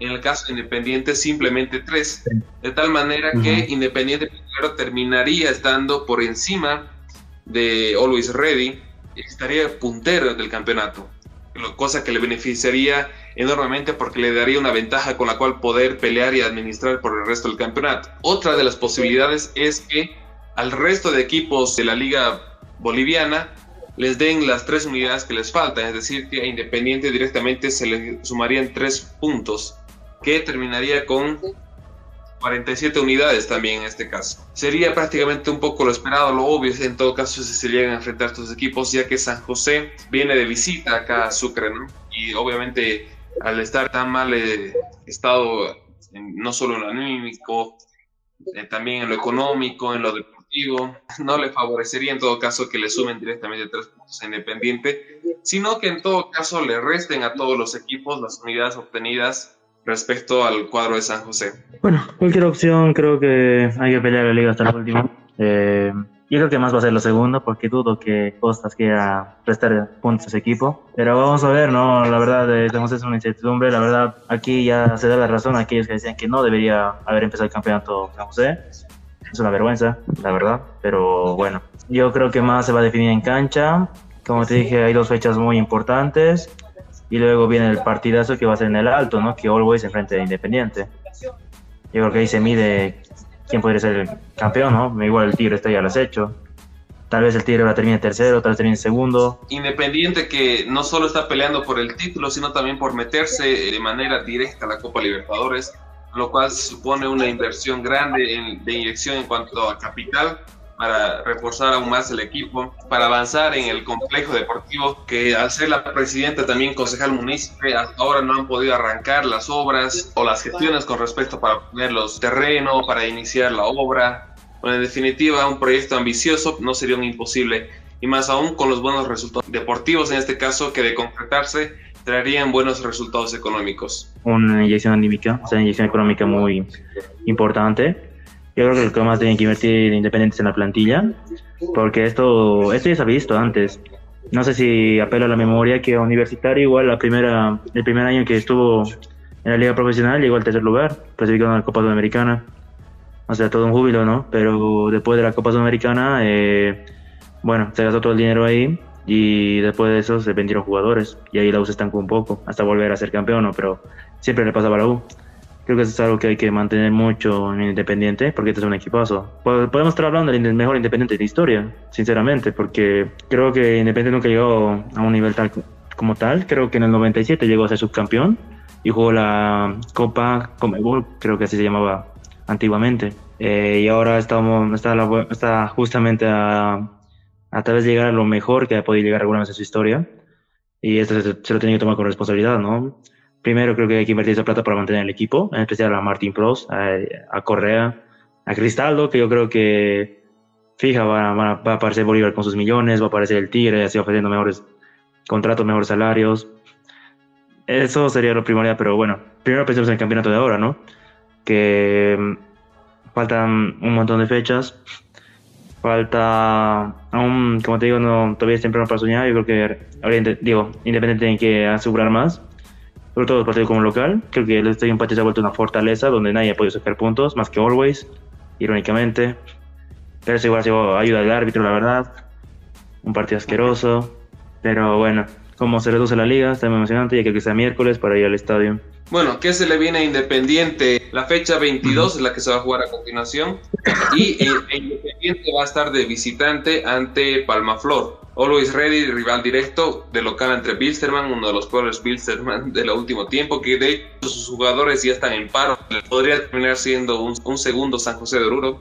En el caso de Independiente, simplemente 3. De tal manera que Independiente terminaría estando por encima de Always Ready, estaría puntero del campeonato, cosa que le beneficiaría enormemente porque le daría una ventaja con la cual poder pelear y administrar por el resto del campeonato. Otra de las posibilidades es que al resto de equipos de la liga boliviana les den las tres unidades que les faltan, es decir, que a Independiente directamente se le sumarían tres puntos, que terminaría con 47 unidades también en este caso. Sería prácticamente un poco lo esperado, lo obvio en todo caso se llegan a enfrentar estos equipos, ya que San José viene de visita acá a Sucre, ¿no? Y obviamente al estar tan mal eh, estado, no solo en lo anímico, eh, también en lo económico, en lo deportivo, <laughs> no le favorecería en todo caso que le sumen directamente tres puntos a Independiente, sino que en todo caso le resten a todos los equipos las unidades obtenidas respecto al cuadro de San José. Bueno, cualquier opción creo que hay que pelear la liga hasta el último. Eh, yo creo que más va a ser lo segundo, porque dudo que Costas quiera prestar puntos a ese equipo. Pero vamos a ver, ¿no? La verdad, estamos es una incertidumbre. La verdad, aquí ya se da la razón a aquellos que decían que no debería haber empezado el campeonato San José. Es una vergüenza, la verdad. Pero bueno, yo creo que más se va a definir en cancha. Como te dije, hay dos fechas muy importantes. Y luego viene el partidazo que va a ser en el alto, ¿no? Que Always enfrente de Independiente. Yo creo que ahí se mide quién podría ser el campeón, ¿no? Igual el Tigre está ya lo has hecho. Tal vez el Tigre ahora termine tercero, tal vez termine segundo. Independiente que no solo está peleando por el título, sino también por meterse de manera directa a la Copa Libertadores, lo cual supone una inversión grande de inyección en cuanto a capital para reforzar aún más el equipo, para avanzar en el complejo deportivo, que al ser la presidenta también concejal municipal, hasta ahora no han podido arrancar las obras o las gestiones con respecto para poner los terrenos, para iniciar la obra. Bueno, en definitiva, un proyecto ambicioso no sería un imposible, y más aún con los buenos resultados deportivos en este caso, que de concretarse traerían buenos resultados económicos. Una inyección anímica, o sea, una inyección económica muy importante yo creo que lo que más tienen que invertir Independientes en la plantilla, porque esto, esto ya se ha visto antes. No sé si apelo a la memoria que Universitario igual la primera, el primer año que estuvo en la liga profesional llegó al tercer lugar, clasificado en la Copa Sudamericana. O sea, todo un júbilo, ¿no? Pero después de la Copa Sudamericana, eh, bueno, se gastó todo el dinero ahí y después de eso se vendieron jugadores y ahí la U se estancó un poco hasta volver a ser campeón, ¿no? Pero siempre le pasaba a la U. Creo que eso es algo que hay que mantener mucho en Independiente, porque este es un equipazo. Podemos estar hablando del mejor Independiente de historia, sinceramente, porque creo que Independiente nunca llegó a un nivel tal como tal. Creo que en el 97 llegó a ser subcampeón y jugó la Copa Comebol, creo que así se llamaba antiguamente. Eh, y ahora estamos, está, está justamente a, a tal vez llegar a lo mejor que ha podido llegar alguna vez en su historia. Y esto se, se lo tiene que tomar con responsabilidad, ¿no? Primero creo que hay que invertir esa plata para mantener el equipo, en especial a Martin Pros, a, Correa, a Cristaldo, que yo creo que fija va, a aparecer Bolívar con sus millones, va a aparecer el Tigre, así ofreciendo mejores contratos, mejores salarios. Eso sería lo primordial, pero bueno, primero pensemos en el campeonato de ahora, ¿no? Que mm, faltan un montón de fechas, falta aún, como te digo, no, todavía es temprano para soñar, yo creo que, digo, Independiente tiene que asegurar más, sobre todo el partido como local. Creo que el Estadio Empate se ha vuelto una fortaleza donde nadie ha podido sacar puntos, más que Always, irónicamente. Pero eso igual sido ayuda del árbitro, la verdad. Un partido asqueroso. Pero bueno, como se reduce la liga, está muy emocionante, ya que sea miércoles para ir al estadio. Bueno, ¿qué se le viene a Independiente? La fecha 22 es la que se va a jugar a continuación. Y Independiente va a estar de visitante ante Palmaflor. Always Ready, rival directo de local entre Bilsterman, uno de los peores Bilsterman del último tiempo, que de hecho sus jugadores ya están en paro. Podría terminar siendo un, segundo San José de Oruro,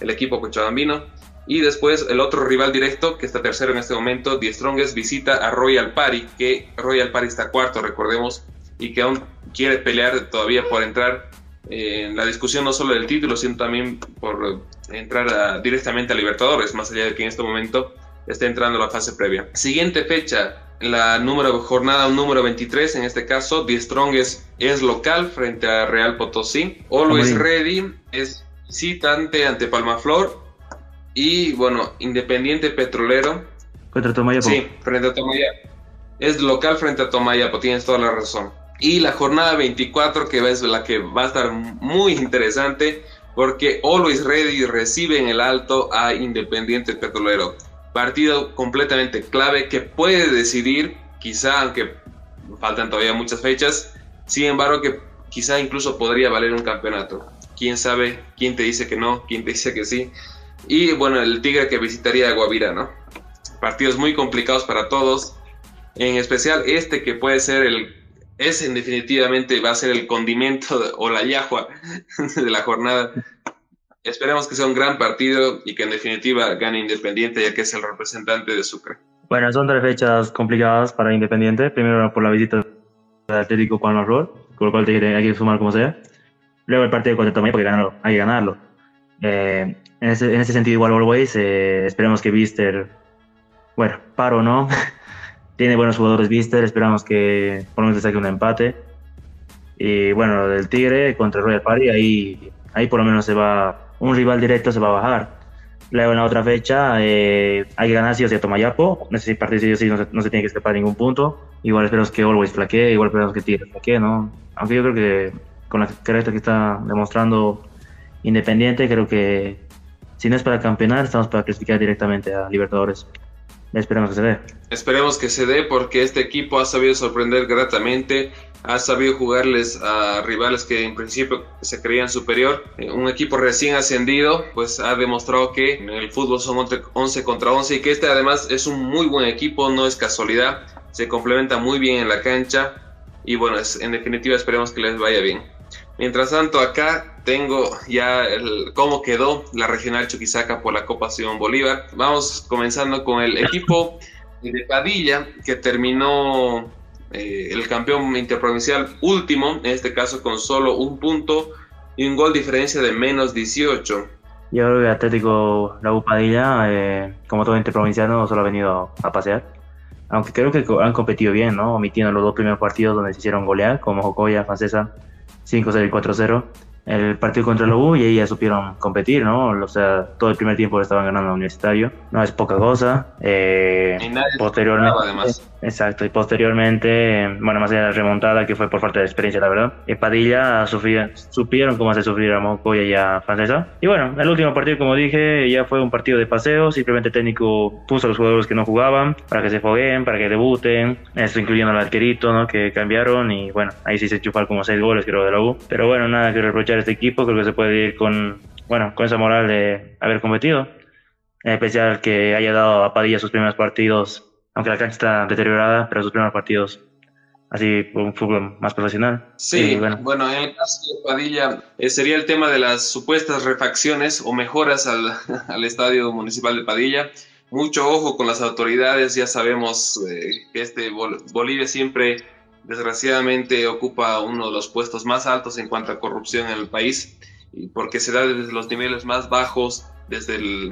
el equipo cochabambino. Y después el otro rival directo, que está tercero en este momento, The Strongest, visita a Royal Party, que Royal Party está cuarto, recordemos, y que aún quiere pelear todavía por entrar en la discusión no solo del título, sino también por entrar directamente a Libertadores, más allá de que en este momento está entrando la fase previa. Siguiente fecha, la número, jornada número 23, en este caso, The Strongest es local frente a Real Potosí. Always Ready es visitante ante Palmaflor. Y bueno, Independiente Petrolero. Contra Tomaya. Sí, frente a Tomaya. es local frente a Tomayapo, tienes toda la razón. Y la jornada 24, que es la que va a estar muy interesante, porque Always Ready recibe en el alto a Independiente Petrolero. Partido completamente clave que puede decidir, quizá, aunque faltan todavía muchas fechas, sin embargo, que quizá incluso podría valer un campeonato. Quién sabe, quién te dice que no, quién te dice que sí. Y bueno, el Tigre que visitaría a ¿no? Partidos muy complicados para todos, en especial este que puede ser el ese definitivamente va a ser el condimento o la yahua <laughs> de la jornada. Esperemos que sea un gran partido y que en definitiva gane Independiente ya que es el representante de Sucre. Bueno, son tres fechas complicadas para Independiente. Primero por la visita del Atlético Juan Horror, con lo cual hay que sumar como sea. Luego el partido contra Tomé porque hay que ganarlo. Eh, en, ese, en, ese, sentido igual Always, eh, esperemos que Vister, bueno, paro no, <laughs> tiene buenos jugadores Vister, esperamos que por lo menos saque un empate. Y bueno, del Tigre contra Royal Party, ahí, ahí por lo menos se va, un rival directo se va a bajar. Luego en la otra fecha eh, hay que ganar sí o sí a Tomayapo, si partido sí o no se, no se tiene que escapar ningún punto. Igual esperamos que Always flaquee, igual esperamos que Tigre flaquee, ¿no? Aunque yo creo que con la característica que está demostrando Independiente, creo que si no es para campeonar, estamos para clasificar directamente a Libertadores. Esperemos que se dé. Esperemos que se dé porque este equipo ha sabido sorprender gratamente, ha sabido jugarles a rivales que en principio se creían superior. Eh, un equipo recién ascendido, pues ha demostrado que en el fútbol son 11 contra 11 y que este además es un muy buen equipo, no es casualidad, se complementa muy bien en la cancha y bueno, en definitiva esperemos que les vaya bien. Mientras tanto, acá tengo ya el, cómo quedó la regional Chuquisaca por la Copa Simón Bolívar. Vamos comenzando con el equipo de Padilla, que terminó eh, el campeón interprovincial último, en este caso con solo un punto y un gol diferencia de menos 18. Yo creo que Atlético La Padilla, eh, como todo interprovincial, no solo ha venido a pasear. Aunque creo que han competido bien, ¿no? Omitiendo los dos primeros partidos donde se hicieron golear, como Jocoya, Francesa 5-0 y 4-0 el partido contra el U y ahí ya supieron competir, ¿no? O sea, todo el primer tiempo estaban ganando Universitario, no es poca cosa. Eh, posteriormente, además. Exacto, y posteriormente, bueno, más allá de la remontada que fue por falta de experiencia, la verdad, eh, Padilla sufría, supieron cómo hacer sufrir a Mocoya y a Francesa. Y bueno, el último partido, como dije, ya fue un partido de paseo, simplemente técnico puso a los jugadores que no jugaban para que se fogueen, para que debuten, esto incluyendo al arquerito, ¿no? Que cambiaron y bueno, ahí sí se enchufaron como seis goles, creo, de la U. Pero bueno, nada que reprochar este equipo, creo que se puede ir con, bueno, con esa moral de haber competido. En especial que haya dado a Padilla sus primeros partidos, aunque la cancha está deteriorada, pero sus primeros partidos así un fútbol más profesional. Sí, bueno. bueno. en el caso de Padilla eh, sería el tema de las supuestas refacciones o mejoras al, <laughs> al, estadio municipal de Padilla. Mucho ojo con las autoridades, ya sabemos eh, que este Bolivia siempre desgraciadamente ocupa uno de los puestos más altos en cuanto a corrupción en el país, porque se da desde los niveles más bajos, desde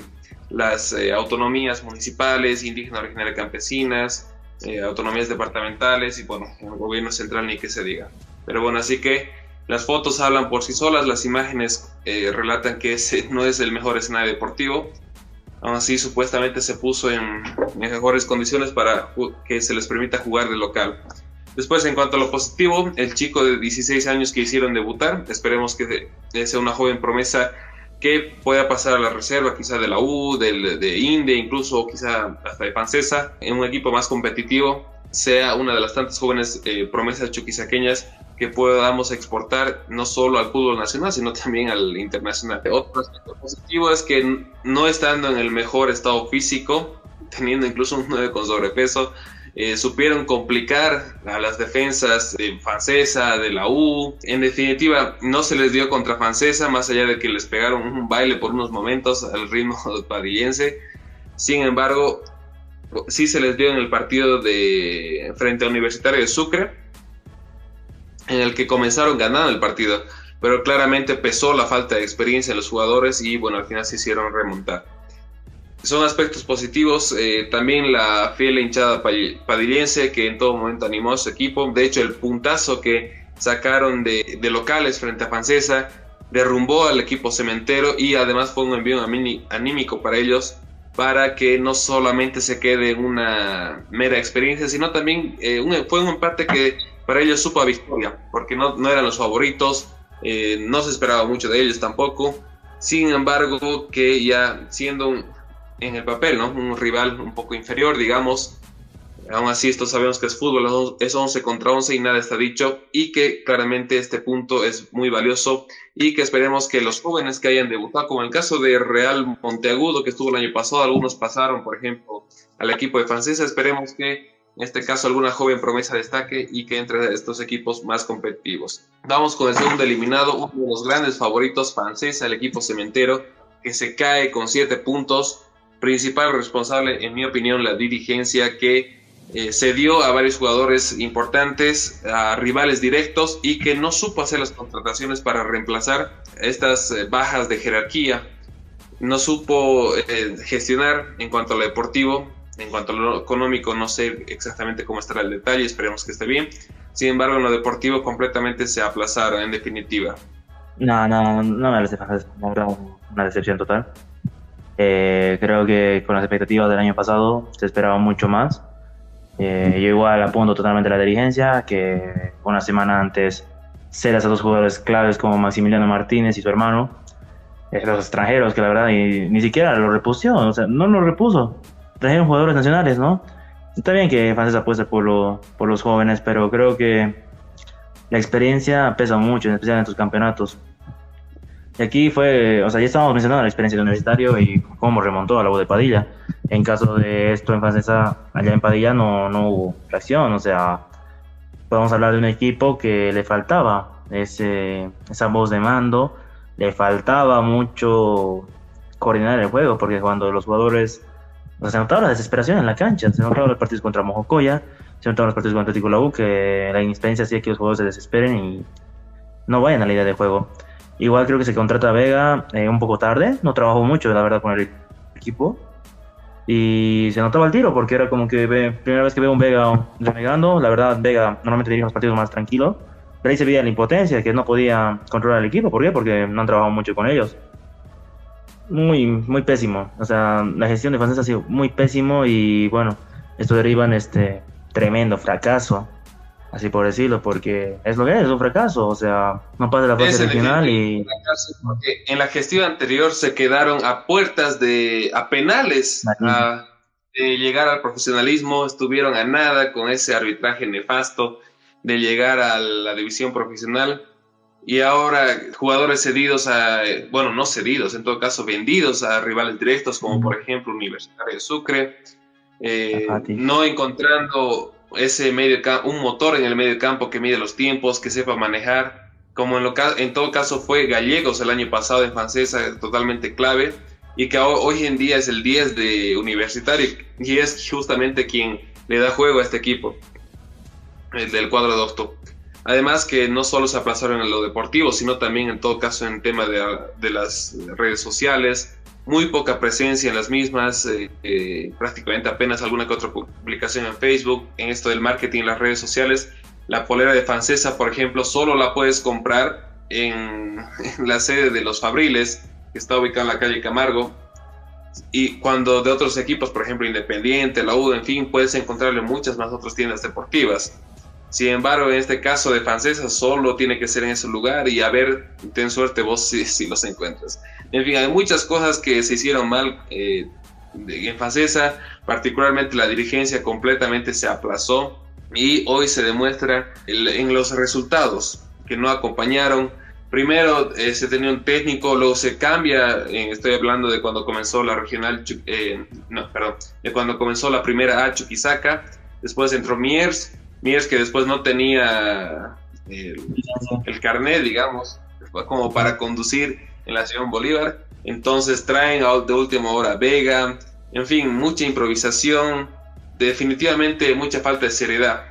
las eh, autonomías municipales, indígenas, originarias, campesinas, eh, autonomías departamentales y bueno, el gobierno central ni que se diga. Pero bueno, así que las fotos hablan por sí solas, las imágenes eh, relatan que ese no es el mejor escenario deportivo. Aún así, supuestamente se puso en mejores condiciones para que se les permita jugar de local. Después, en cuanto a lo positivo, el chico de 16 años que hicieron debutar, esperemos que sea una joven promesa que pueda pasar a la reserva, quizá de la U, del, de Inde, incluso quizá hasta de Pancesa, en un equipo más competitivo, sea una de las tantas jóvenes eh, promesas chuquisaqueñas que podamos exportar no solo al fútbol nacional, sino también al internacional. Otro aspecto positivo es que no estando en el mejor estado físico, teniendo incluso un 9 con sobrepeso, eh, supieron complicar a las defensas de Francesa, de la U. En definitiva, no se les dio contra Francesa, más allá de que les pegaron un baile por unos momentos al ritmo <laughs> padillense. Sin embargo, sí se les dio en el partido de frente a Universitario de Sucre, en el que comenzaron ganando el partido, pero claramente pesó la falta de experiencia de los jugadores y bueno, al final se hicieron remontar son aspectos positivos. Eh, también la fiel hinchada padillense que en todo momento animó a su equipo. De hecho, el puntazo que sacaron de, locales frente a Francesa derrumbó al equipo cementero y además fue un envío anímico para ellos para que no solamente se quede una mera experiencia, sino también eh, fue un empate que para ellos supo a victoria, porque no, no eran los favoritos, eh, no se esperaba mucho de ellos tampoco. Sin embargo, que ya siendo en el papel, ¿no? Un rival un poco inferior, digamos, Aún así, esto sabemos que es fútbol, es 11 contra 11 y nada está dicho y que claramente este punto es muy valioso y que esperemos que los jóvenes que hayan debutado, como en el caso de Real Monteagudo que estuvo el año pasado, algunos pasaron, por ejemplo, al equipo de Francesa, esperemos que en este caso alguna joven promesa destaque y que entre estos equipos más competitivos. Vamos con el segundo eliminado, uno de los grandes favoritos, Francesa, el equipo cementero, que se cae con 7 puntos. Principal responsable, en mi opinión, la dirigencia que eh, se dio a varios jugadores importantes, a rivales directos y que no supo hacer las contrataciones para reemplazar estas eh, bajas de jerarquía. No supo eh, gestionar en cuanto a lo deportivo, en cuanto a lo económico, no sé exactamente cómo estará el detalle, esperemos que esté bien. Sin embargo, en lo deportivo completamente se aplazaron en definitiva. No, no, no me parece una decepción total. Creo que con las expectativas del año pasado se esperaba mucho más eh, yo igual apunto totalmente la dirigencia, que una semana antes cedas a dos jugadores claves como Maximiliano Martínez y su hermano, es los extranjeros que la verdad ni siquiera lo repuso, o sea, no lo repuso, trajeron jugadores nacionales, ¿no? Está bien que Francesa apueste por, por los jóvenes, pero creo que la experiencia pesa mucho, en especial en estos campeonatos. Y aquí fue, o sea, ya estábamos mencionando la experiencia de universitario y cómo remontó a la U de Padilla. En caso de esto en Francesa, allá en Padilla no, no hubo reacción, o sea, podemos hablar de un equipo que le faltaba ese, esa voz de mando, le faltaba mucho coordinar el juego, porque cuando los jugadores, se notaba la desesperación en la cancha, se notaban los partidos contra Mojocoya, se notaban los partidos contra La U, que la inexperiencia hacía que los jugadores se desesperen y no vayan a la idea de juego. Igual creo que se contrata a Vega eh, un poco tarde, no trabajó mucho, la verdad, con el equipo. Y se notaba el tiro porque era como que ve, primera vez que veo un Vega renegando. La verdad, Vega normalmente dirige los partidos más tranquilo. Pero ahí se veía la impotencia, que no podía controlar el equipo. ¿Por qué? Porque no han trabajado mucho con ellos. Muy, muy pésimo. O sea, la gestión de Francesa ha sido muy pésimo y bueno, esto deriva en este tremendo fracaso así por decirlo, porque es lo que es, es un fracaso, o sea, no pasa la fase regional y... en la gestión anterior se quedaron a puertas de, a penales, de llegar al profesionalismo, estuvieron a nada con ese arbitraje nefasto de llegar a la división profesional y ahora jugadores cedidos a, bueno, no cedidos, en todo caso vendidos a rivales directos como por ejemplo Universitario de Sucre, eh, no encontrando ese medio un motor en el medio campo que mide los tiempos, que sepa manejar, como en, todo caso fue Gallegos el año pasado en francesa, totalmente clave, y que hoy en día es el 10 de Universitario, y es justamente quien le da juego a este equipo, el del cuadro de Octo. Además que no solo se aplazaron en lo deportivo, sino también en todo caso en tema de, de las redes sociales, muy poca presencia en las mismas, eh, eh, prácticamente apenas alguna que otra publicación en Facebook, en esto del marketing en las redes sociales. La polera de Francesa, por ejemplo, solo la puedes comprar <laughs> en, la sede de los Fabriles, que está ubicada en la calle Camargo. Y cuando de otros equipos, por ejemplo, Independiente, la U, en fin, puedes encontrarle muchas más otras tiendas deportivas. Sin embargo, en este caso de Francesa, solo tiene que ser en ese lugar y a ver, ten suerte vos si, si los encuentras. En fin, hay muchas cosas que se hicieron mal eh, en Francesa, particularmente la dirigencia completamente se aplazó y hoy se demuestra en los resultados que no acompañaron. Primero eh, se tenía un técnico, luego se cambia, eh, estoy hablando de cuando comenzó la regional, no, perdón, de cuando comenzó la primera A Chuquisaca, después entró Miers, Miers que después no tenía el, el carnet, digamos, como para conducir en la Ciudad Bolívar. Entonces traen de última hora Vega, en fin, mucha improvisación, definitivamente mucha falta de seriedad.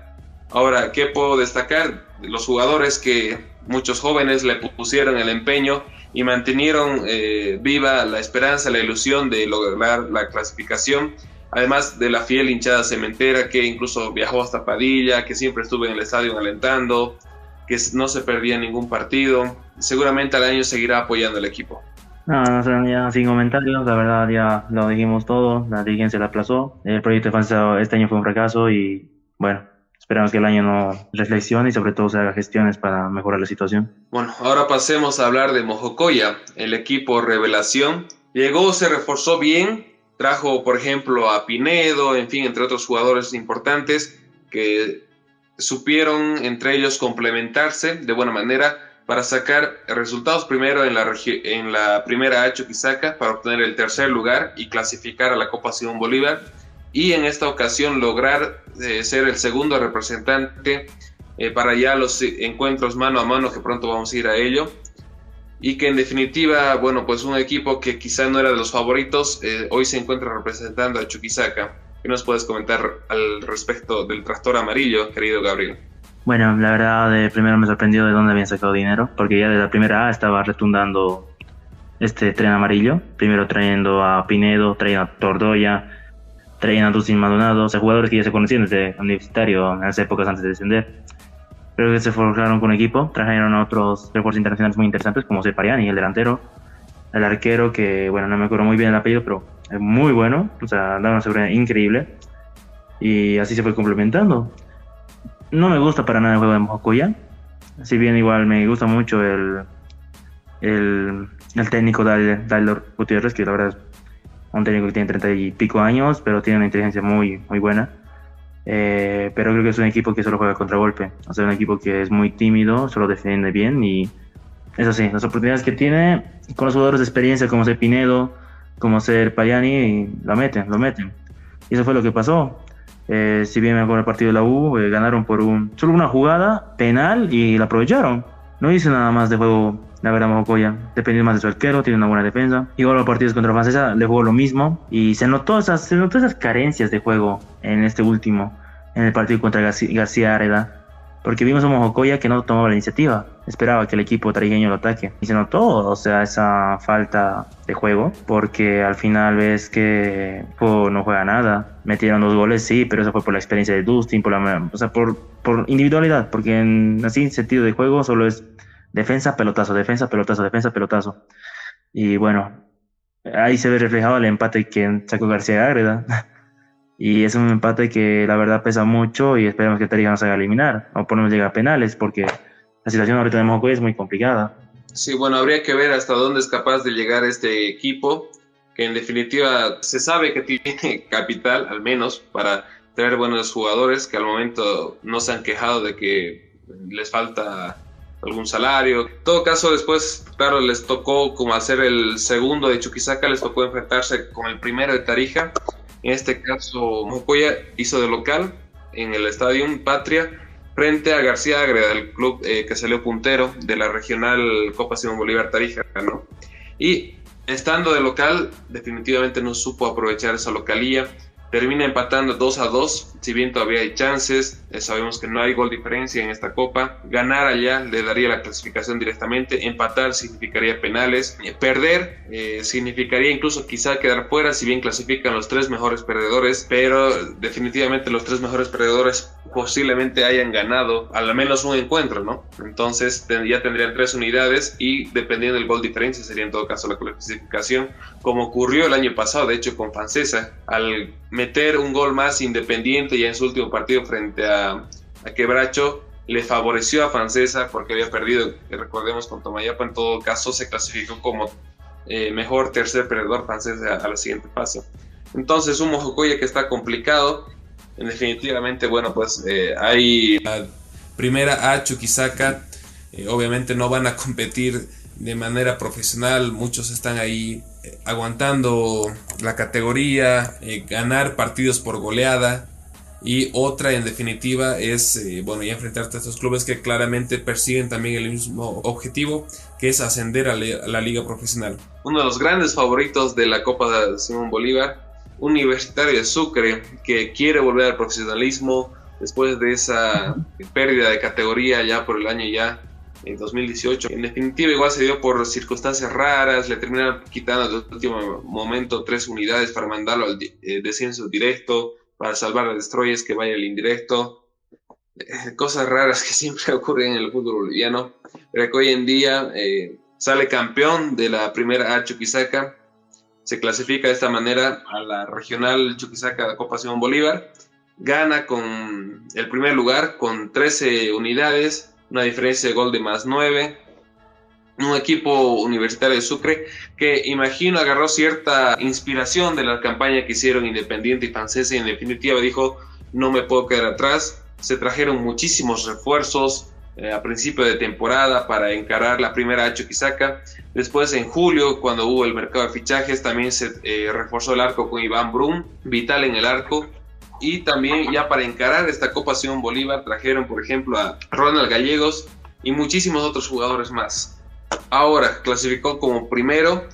Ahora, ¿qué puedo destacar? Los jugadores que muchos jóvenes le pusieron el empeño y mantenieron eh, viva la esperanza, la ilusión de lograr la clasificación, además de la fiel hinchada cementera que incluso viajó hasta Padilla, que siempre estuvo en el estadio alentando, que no se perdía ningún partido. Seguramente al año seguirá apoyando el equipo. No, no, ya sin comentarios, la verdad ya lo dijimos todo, la dirigencia la aplazó, el proyecto de Francia este año fue un fracaso y bueno, esperamos que el año no reflexione y sobre todo se haga gestiones para mejorar la situación. Bueno, ahora pasemos a hablar de Mojocoya, el equipo revelación. Llegó, se reforzó bien, trajo por ejemplo a Pinedo, en fin, entre otros jugadores importantes que supieron entre ellos complementarse de buena manera para sacar resultados primero en la, en la primera A Chuquisaca para obtener el tercer lugar y clasificar a la Copa Simón Bolívar y en esta ocasión lograr eh, ser el segundo representante eh, para ya los encuentros mano a mano que pronto vamos a ir a ello y que en definitiva, bueno, pues un equipo que quizá no era de los favoritos, eh, hoy se encuentra representando a Chuquisaca. ¿Qué nos puedes comentar al respecto del tractor amarillo, querido Gabriel? Bueno, la verdad, primero me sorprendió de dónde habían sacado dinero, porque ya de la primera A estaba retundando este tren amarillo. Primero trayendo a Pinedo, trayendo a Tordoya, trayendo a Dulcin Maldonado, o sea, jugadores que ya se conocían desde universitario en las épocas antes de descender. Creo que se forjaron con equipo, trajeron a otros refuerzos internacionales muy interesantes, como Separiani, el delantero, el arquero, que bueno, no me acuerdo muy bien el apellido, pero es muy bueno, o sea, da una seguridad increíble. Y así se fue complementando no me gusta para nada el juego de Mojocoya. Si bien igual me gusta mucho el, el, el técnico Dalor Gutiérrez, que la verdad es un técnico que tiene treinta y pico años, pero tiene una inteligencia muy, muy buena. Eh, pero creo que es un equipo que solo juega contragolpe. O sea, un equipo que es muy tímido, solo defiende bien y eso sí, las oportunidades que tiene con los jugadores de experiencia como ser Pinedo, como ser Payani, lo meten, lo meten. Y eso fue lo que pasó. Eh, si bien me acuerdo el partido de la U, eh, ganaron por un, solo una jugada penal y la aprovecharon. No hice nada más de juego, la verdad, Mojocoya. Depende más de su arquero, tiene una buena defensa. Igual los partidos contra Francesa le jugó lo mismo y se notó esas, se notó esas carencias de juego en este último, en el partido contra García Areda porque vimos a Mojocoya que no tomaba la iniciativa, esperaba que el equipo trigueño lo ataque. Y se notó, o sea, esa falta de juego, porque al final ves que no juega nada. Metieron dos goles, sí, pero eso fue por la experiencia de Dustin, por la, o sea, por, por individualidad, porque en así sentido de juego solo es defensa, pelotazo, defensa, pelotazo, defensa, pelotazo. Y bueno, ahí se ve reflejado el empate que sacó García Ágreda. <laughs> Y es un empate que la verdad pesa mucho y esperemos que Tarija nos haga eliminar o por no llegar a penales porque la situación ahorita de Mojocoy es muy complicada. Sí, bueno, habría que ver hasta dónde es capaz de llegar este equipo, que en definitiva se sabe que tiene <laughs> capital, al menos, para traer buenos jugadores que al momento no se han quejado de que les falta algún salario. En todo caso, después, claro, les tocó como hacer el segundo de Chuquisaca, les tocó enfrentarse con el primero de Tarija en este caso, Mocoya hizo de local en el Estadio Patria frente a García Agreda, el club eh, que salió puntero de la regional Copa Simón Bolívar Tarija. ¿no? Y estando de local, definitivamente no supo aprovechar esa localía termina empatando 2 a 2, si bien todavía hay chances, eh, sabemos que no hay gol diferencia en esta copa, ganar allá le daría la clasificación directamente, empatar significaría penales, eh, perder eh, significaría incluso quizá quedar fuera, si bien clasifican los tres mejores perdedores, pero definitivamente los tres mejores perdedores posiblemente hayan ganado al menos un encuentro, ¿no? Entonces ya tendrían tres unidades y dependiendo del gol diferencia sería en todo caso la clasificación, como ocurrió el año pasado, de hecho con Francesa, al meter un gol más independiente ya en su último partido frente a, Quebracho le favoreció a Francesa porque había perdido, recordemos, con Tomayapa. En todo caso, se clasificó como eh, mejor tercer perdedor francesa a, la siguiente fase. Entonces, un Mojocoya que está complicado. En definitivamente, bueno, pues eh, hay. Primera A, Chuquisaca, eh, obviamente no van a competir de manera profesional. Muchos están ahí aguantando la categoría, eh, ganar partidos por goleada. Y otra, en definitiva, es eh, bueno, ya enfrentarte a estos clubes que claramente persiguen también el mismo objetivo, que es ascender a, la liga profesional. Uno de los grandes favoritos de la Copa de Simón Bolívar, Universitario de Sucre, que quiere volver al profesionalismo después de esa pérdida de categoría ya por el año ya en 2018. En definitiva, igual se dio por circunstancias raras, le terminaron quitando en el último momento tres unidades para mandarlo al eh, descenso directo, para salvar a Destroyers que vaya al indirecto. Eh, cosas raras que <laughs> siempre ocurren en el fútbol boliviano, pero que hoy en día eh, sale campeón de la primera A Chuquisaca, se clasifica de esta manera a la regional Chuquisaca Copa Simón Bolívar, gana con el primer lugar con 13 unidades, una diferencia de gol de más 9, un equipo universitario de Sucre que imagino agarró cierta inspiración de la campaña que hicieron Independiente y Francesa y en definitiva dijo no me puedo quedar atrás, se trajeron muchísimos refuerzos, eh, a principio de temporada para encarar la primera H Chuquisaca. Después en julio, cuando hubo el mercado de fichajes, también se eh, reforzó el arco con Iván Brum, vital en el arco. Y también ya para encarar esta Copa Simón Bolívar trajeron, por ejemplo, a Ronald Gallegos y muchísimos otros jugadores más. Ahora clasificó como primero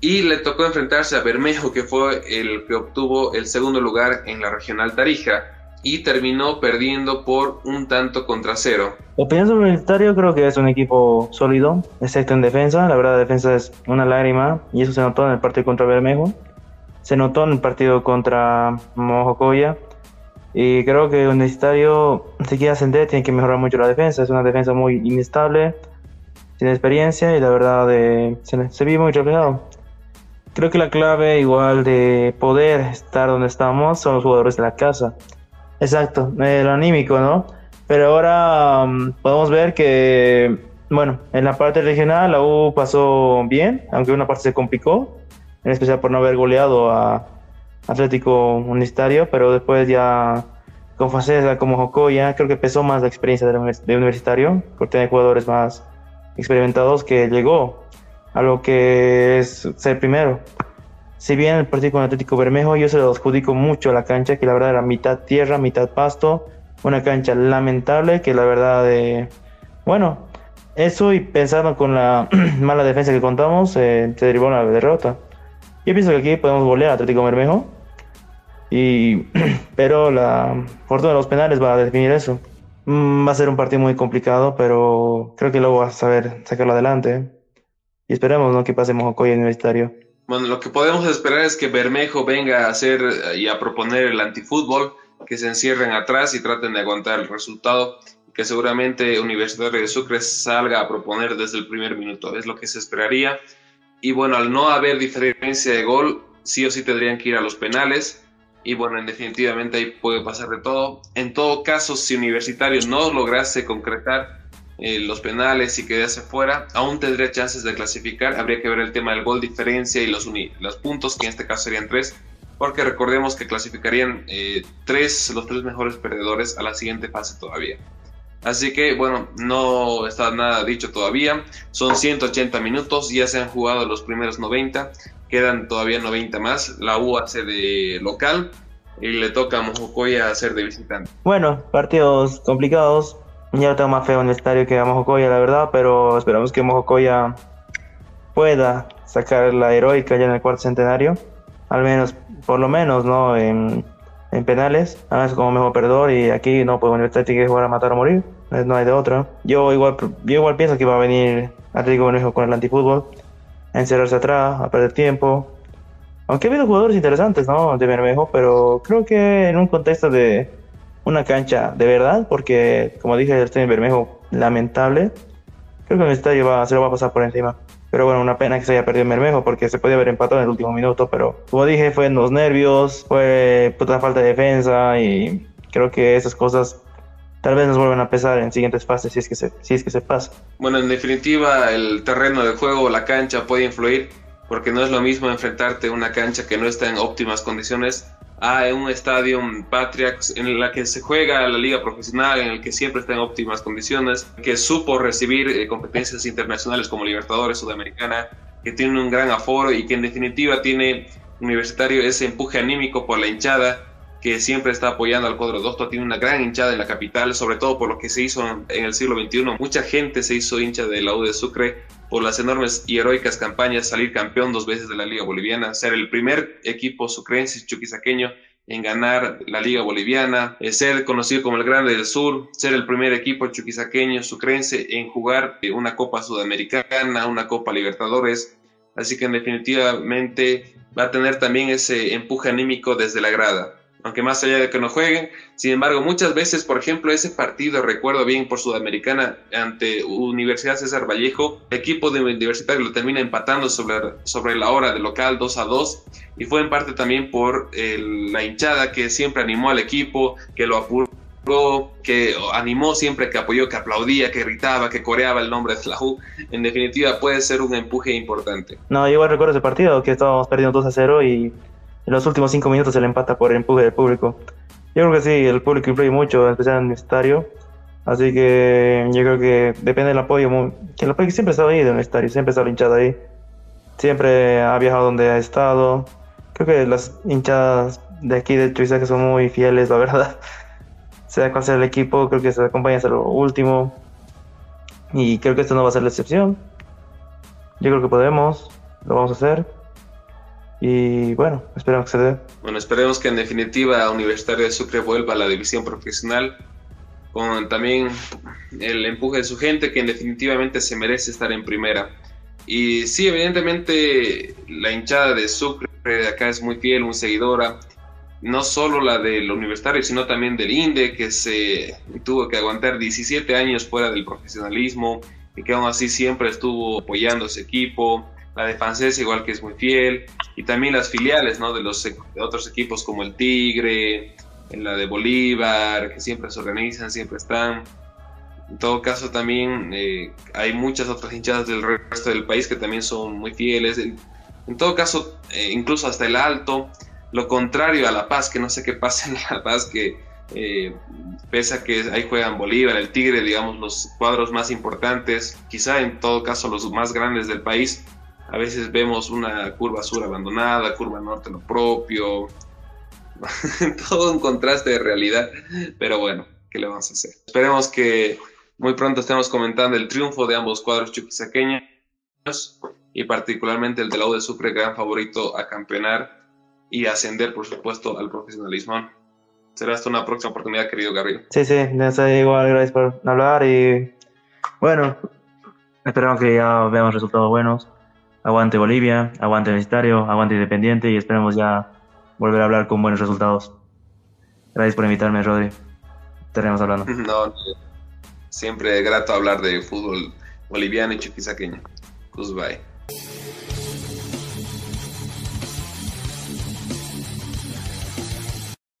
y le tocó enfrentarse a Bermejo, que fue el que obtuvo el segundo lugar en la regional Tarija y terminó perdiendo por un tanto contra cero. Opinión sobre Universitario, creo que es un equipo sólido, excepto en defensa. La verdad, la defensa es una lágrima y eso se notó en el partido contra Bermejo. Se notó en el partido contra Mojocoya. Y creo que Universitario, si quiere ascender, tiene que mejorar mucho la defensa. Es una defensa muy inestable, sin experiencia y la verdad eh, se, se vive muy reflejado. Creo que la clave igual de poder estar donde estamos son los jugadores de la casa. Exacto, el anímico, ¿no? Pero ahora um, podemos ver que, bueno, en la parte regional la U pasó bien, aunque una parte se complicó, en especial por no haber goleado a Atlético Universitario, pero después ya con Facesa como Jocoya, creo que pesó más la experiencia de Universitario, porque tiene jugadores más experimentados que llegó a lo que es ser primero si bien el partido con Atlético Bermejo yo se lo adjudico mucho a la cancha, que la verdad era mitad tierra, mitad pasto, una cancha lamentable que la verdad, eh, bueno, eso y pensando con la <clears throat> mala defensa que contamos, eh, se derivó una derrota. Yo pienso que aquí podemos golear a Atlético Bermejo, y, <clears throat> pero la fortuna de los penales va a definir eso. Mm, va a ser un partido muy complicado, pero creo que luego va a saber sacarlo adelante. Y esperemos ¿no? que pasemos Coya Universitario. Bueno, lo que podemos esperar es que Bermejo venga a hacer eh, y a proponer el antifútbol, que se encierren atrás y traten de aguantar el resultado, que seguramente Universitario de Sucre salga a proponer desde el primer minuto, es lo que se esperaría. Y bueno, al no haber diferencia de gol, sí o sí tendrían que ir a los penales. Y bueno, en definitivamente ahí puede pasar de todo. En todo caso, si Universitario no lograse concretar eh, los penales y quedase fuera, aún tendría chances de clasificar. Habría que ver el tema del gol diferencia y los, los puntos, que en este caso serían tres, porque recordemos que clasificarían eh, tres, los tres mejores perdedores a la siguiente fase todavía. Así que bueno, no está nada dicho todavía. Son 180 minutos, ya se han jugado los primeros 90, quedan todavía 90 más. La U hace de local y le toca a Mojocoya hacer de visitante. Bueno, partidos complicados, ya tengo más feo en el estadio que a Mojocoya, la verdad, pero esperamos que Mojocoya pueda sacar la heroica ya en el cuarto centenario. Al menos, por lo menos, ¿no? En, en penales, además como mejor perdedor y aquí no, pues Universidad tiene que jugar a matar o morir, no hay de otro. Yo igual, yo igual pienso que va a venir Atlético Bermejo con el antifútbol, a encerrarse atrás, a perder tiempo. Aunque ha habido jugadores interesantes, ¿no? De Bermejo, pero creo que en un contexto de una cancha de verdad, porque como dije, el estadio Bermejo, lamentable. Creo que el estadio va, se lo va a pasar por encima. Pero bueno, una pena que se haya perdido en Bermejo porque se podía haber empatado en el último minuto. Pero como dije, fue en los nervios, fue puta falta de defensa y creo que esas cosas tal vez nos vuelvan a pesar en siguientes fases si es que se, si es que se pasa. Bueno, en definitiva, el terreno de juego, la cancha puede influir porque no es lo mismo enfrentarte a una cancha que no está en óptimas condiciones a un estadio Patriax en la que se juega la liga profesional, en el que siempre está en óptimas condiciones, que supo recibir eh, competencias internacionales como Libertadores Sudamericana, que tiene un gran aforo y que en definitiva tiene universitario ese empuje anímico por la hinchada que siempre está apoyando al cuadro Dosto, tiene una gran hinchada en la capital, sobre todo por lo que se hizo en el siglo XXI. Mucha gente se hizo hincha de la U de Sucre por las enormes y heroicas campañas, salir campeón dos veces de la Liga Boliviana, ser el primer equipo sucrense chuquisaqueño en ganar la Liga Boliviana, eh, ser conocido como el Grande del Sur, ser el primer equipo chuquisaqueño sucrense en jugar una Copa Sudamericana, una Copa Libertadores. Así que definitivamente va a tener también ese empuje anímico desde la grada. Aunque más allá de que no jueguen. Sin embargo, muchas veces, por ejemplo, ese partido, recuerdo bien por Sudamericana ante Universidad César Vallejo, equipo de Universitario lo termina empatando sobre, sobre la hora de local 2 a 2 y fue en parte también por la hinchada que siempre animó al equipo, que lo apuró que animó siempre, que apoyó, que aplaudía, que gritaba, que coreaba el nombre de la. En definitiva, puede ser un empuje importante. No, yo igual recuerdo ese partido, que estábamos perdiendo 2 a 0 y en los últimos cinco minutos se le empata por el empuje del público. Yo creo que sí, el público influye mucho, especialmente en el estadio. Así que yo creo que depende del apoyo, que el apoyo siempre estado ahí en el estadio, siempre ha estado hinchado ahí. Siempre ha viajado donde ha estado. Creo que las hinchadas de aquí de Chuizaje son muy fieles, la verdad. <laughs> Sea cual sea el equipo, creo que se acompaña hasta lo último. Y creo que esto no va a ser la excepción. Yo creo que podemos, lo vamos a hacer. Y bueno, esperemos que se dé. Bueno, esperemos que en definitiva Universitario de Sucre vuelva a la división profesional con también el empuje de su gente que en definitivamente se merece estar en primera. Y sí, evidentemente la hinchada de Sucre de acá es muy fiel, muy seguidora, no solo la del universitario, sino también del INDE, que se tuvo que aguantar 17 años fuera del profesionalismo y que aún así siempre estuvo apoyando a ese equipo, la de Francés igual que es muy fiel, y también las filiales ¿no? de los otros equipos como el Tigre, en la de Bolívar, que siempre se organizan, siempre están. En todo caso también eh, hay muchas otras hinchadas del resto del país que también son muy fieles. En, todo caso, eh, incluso hasta el Alto, lo contrario a La Paz, que no sé qué pasa en La Paz, que eh, pese a que ahí juegan Bolívar, el Tigre, digamos, los cuadros más importantes, quizá en todo caso los más grandes del país, a veces vemos una curva sur abandonada, curva norte lo propio, <laughs> todo un contraste de realidad, pero bueno, ¿qué le vamos a hacer? Esperemos que muy pronto estemos comentando el triunfo de ambos cuadros chuquisaqueños y particularmente el de la U de Sucre, gran favorito a campeonar y ascender, por supuesto, al profesionalismo. Será hasta una próxima oportunidad, querido Gabriel. Sí, sí, igual, gracias por hablar y bueno, esperamos que ya veamos resultados buenos Aguante Bolivia, aguante Universitario, aguante Independiente y esperemos ya volver a hablar con buenos resultados. Gracias por invitarme, Rodri. Estaremos hablando. <laughs> No, siempre grato hablar de fútbol boliviano y chiquisaqueño. Goodbye.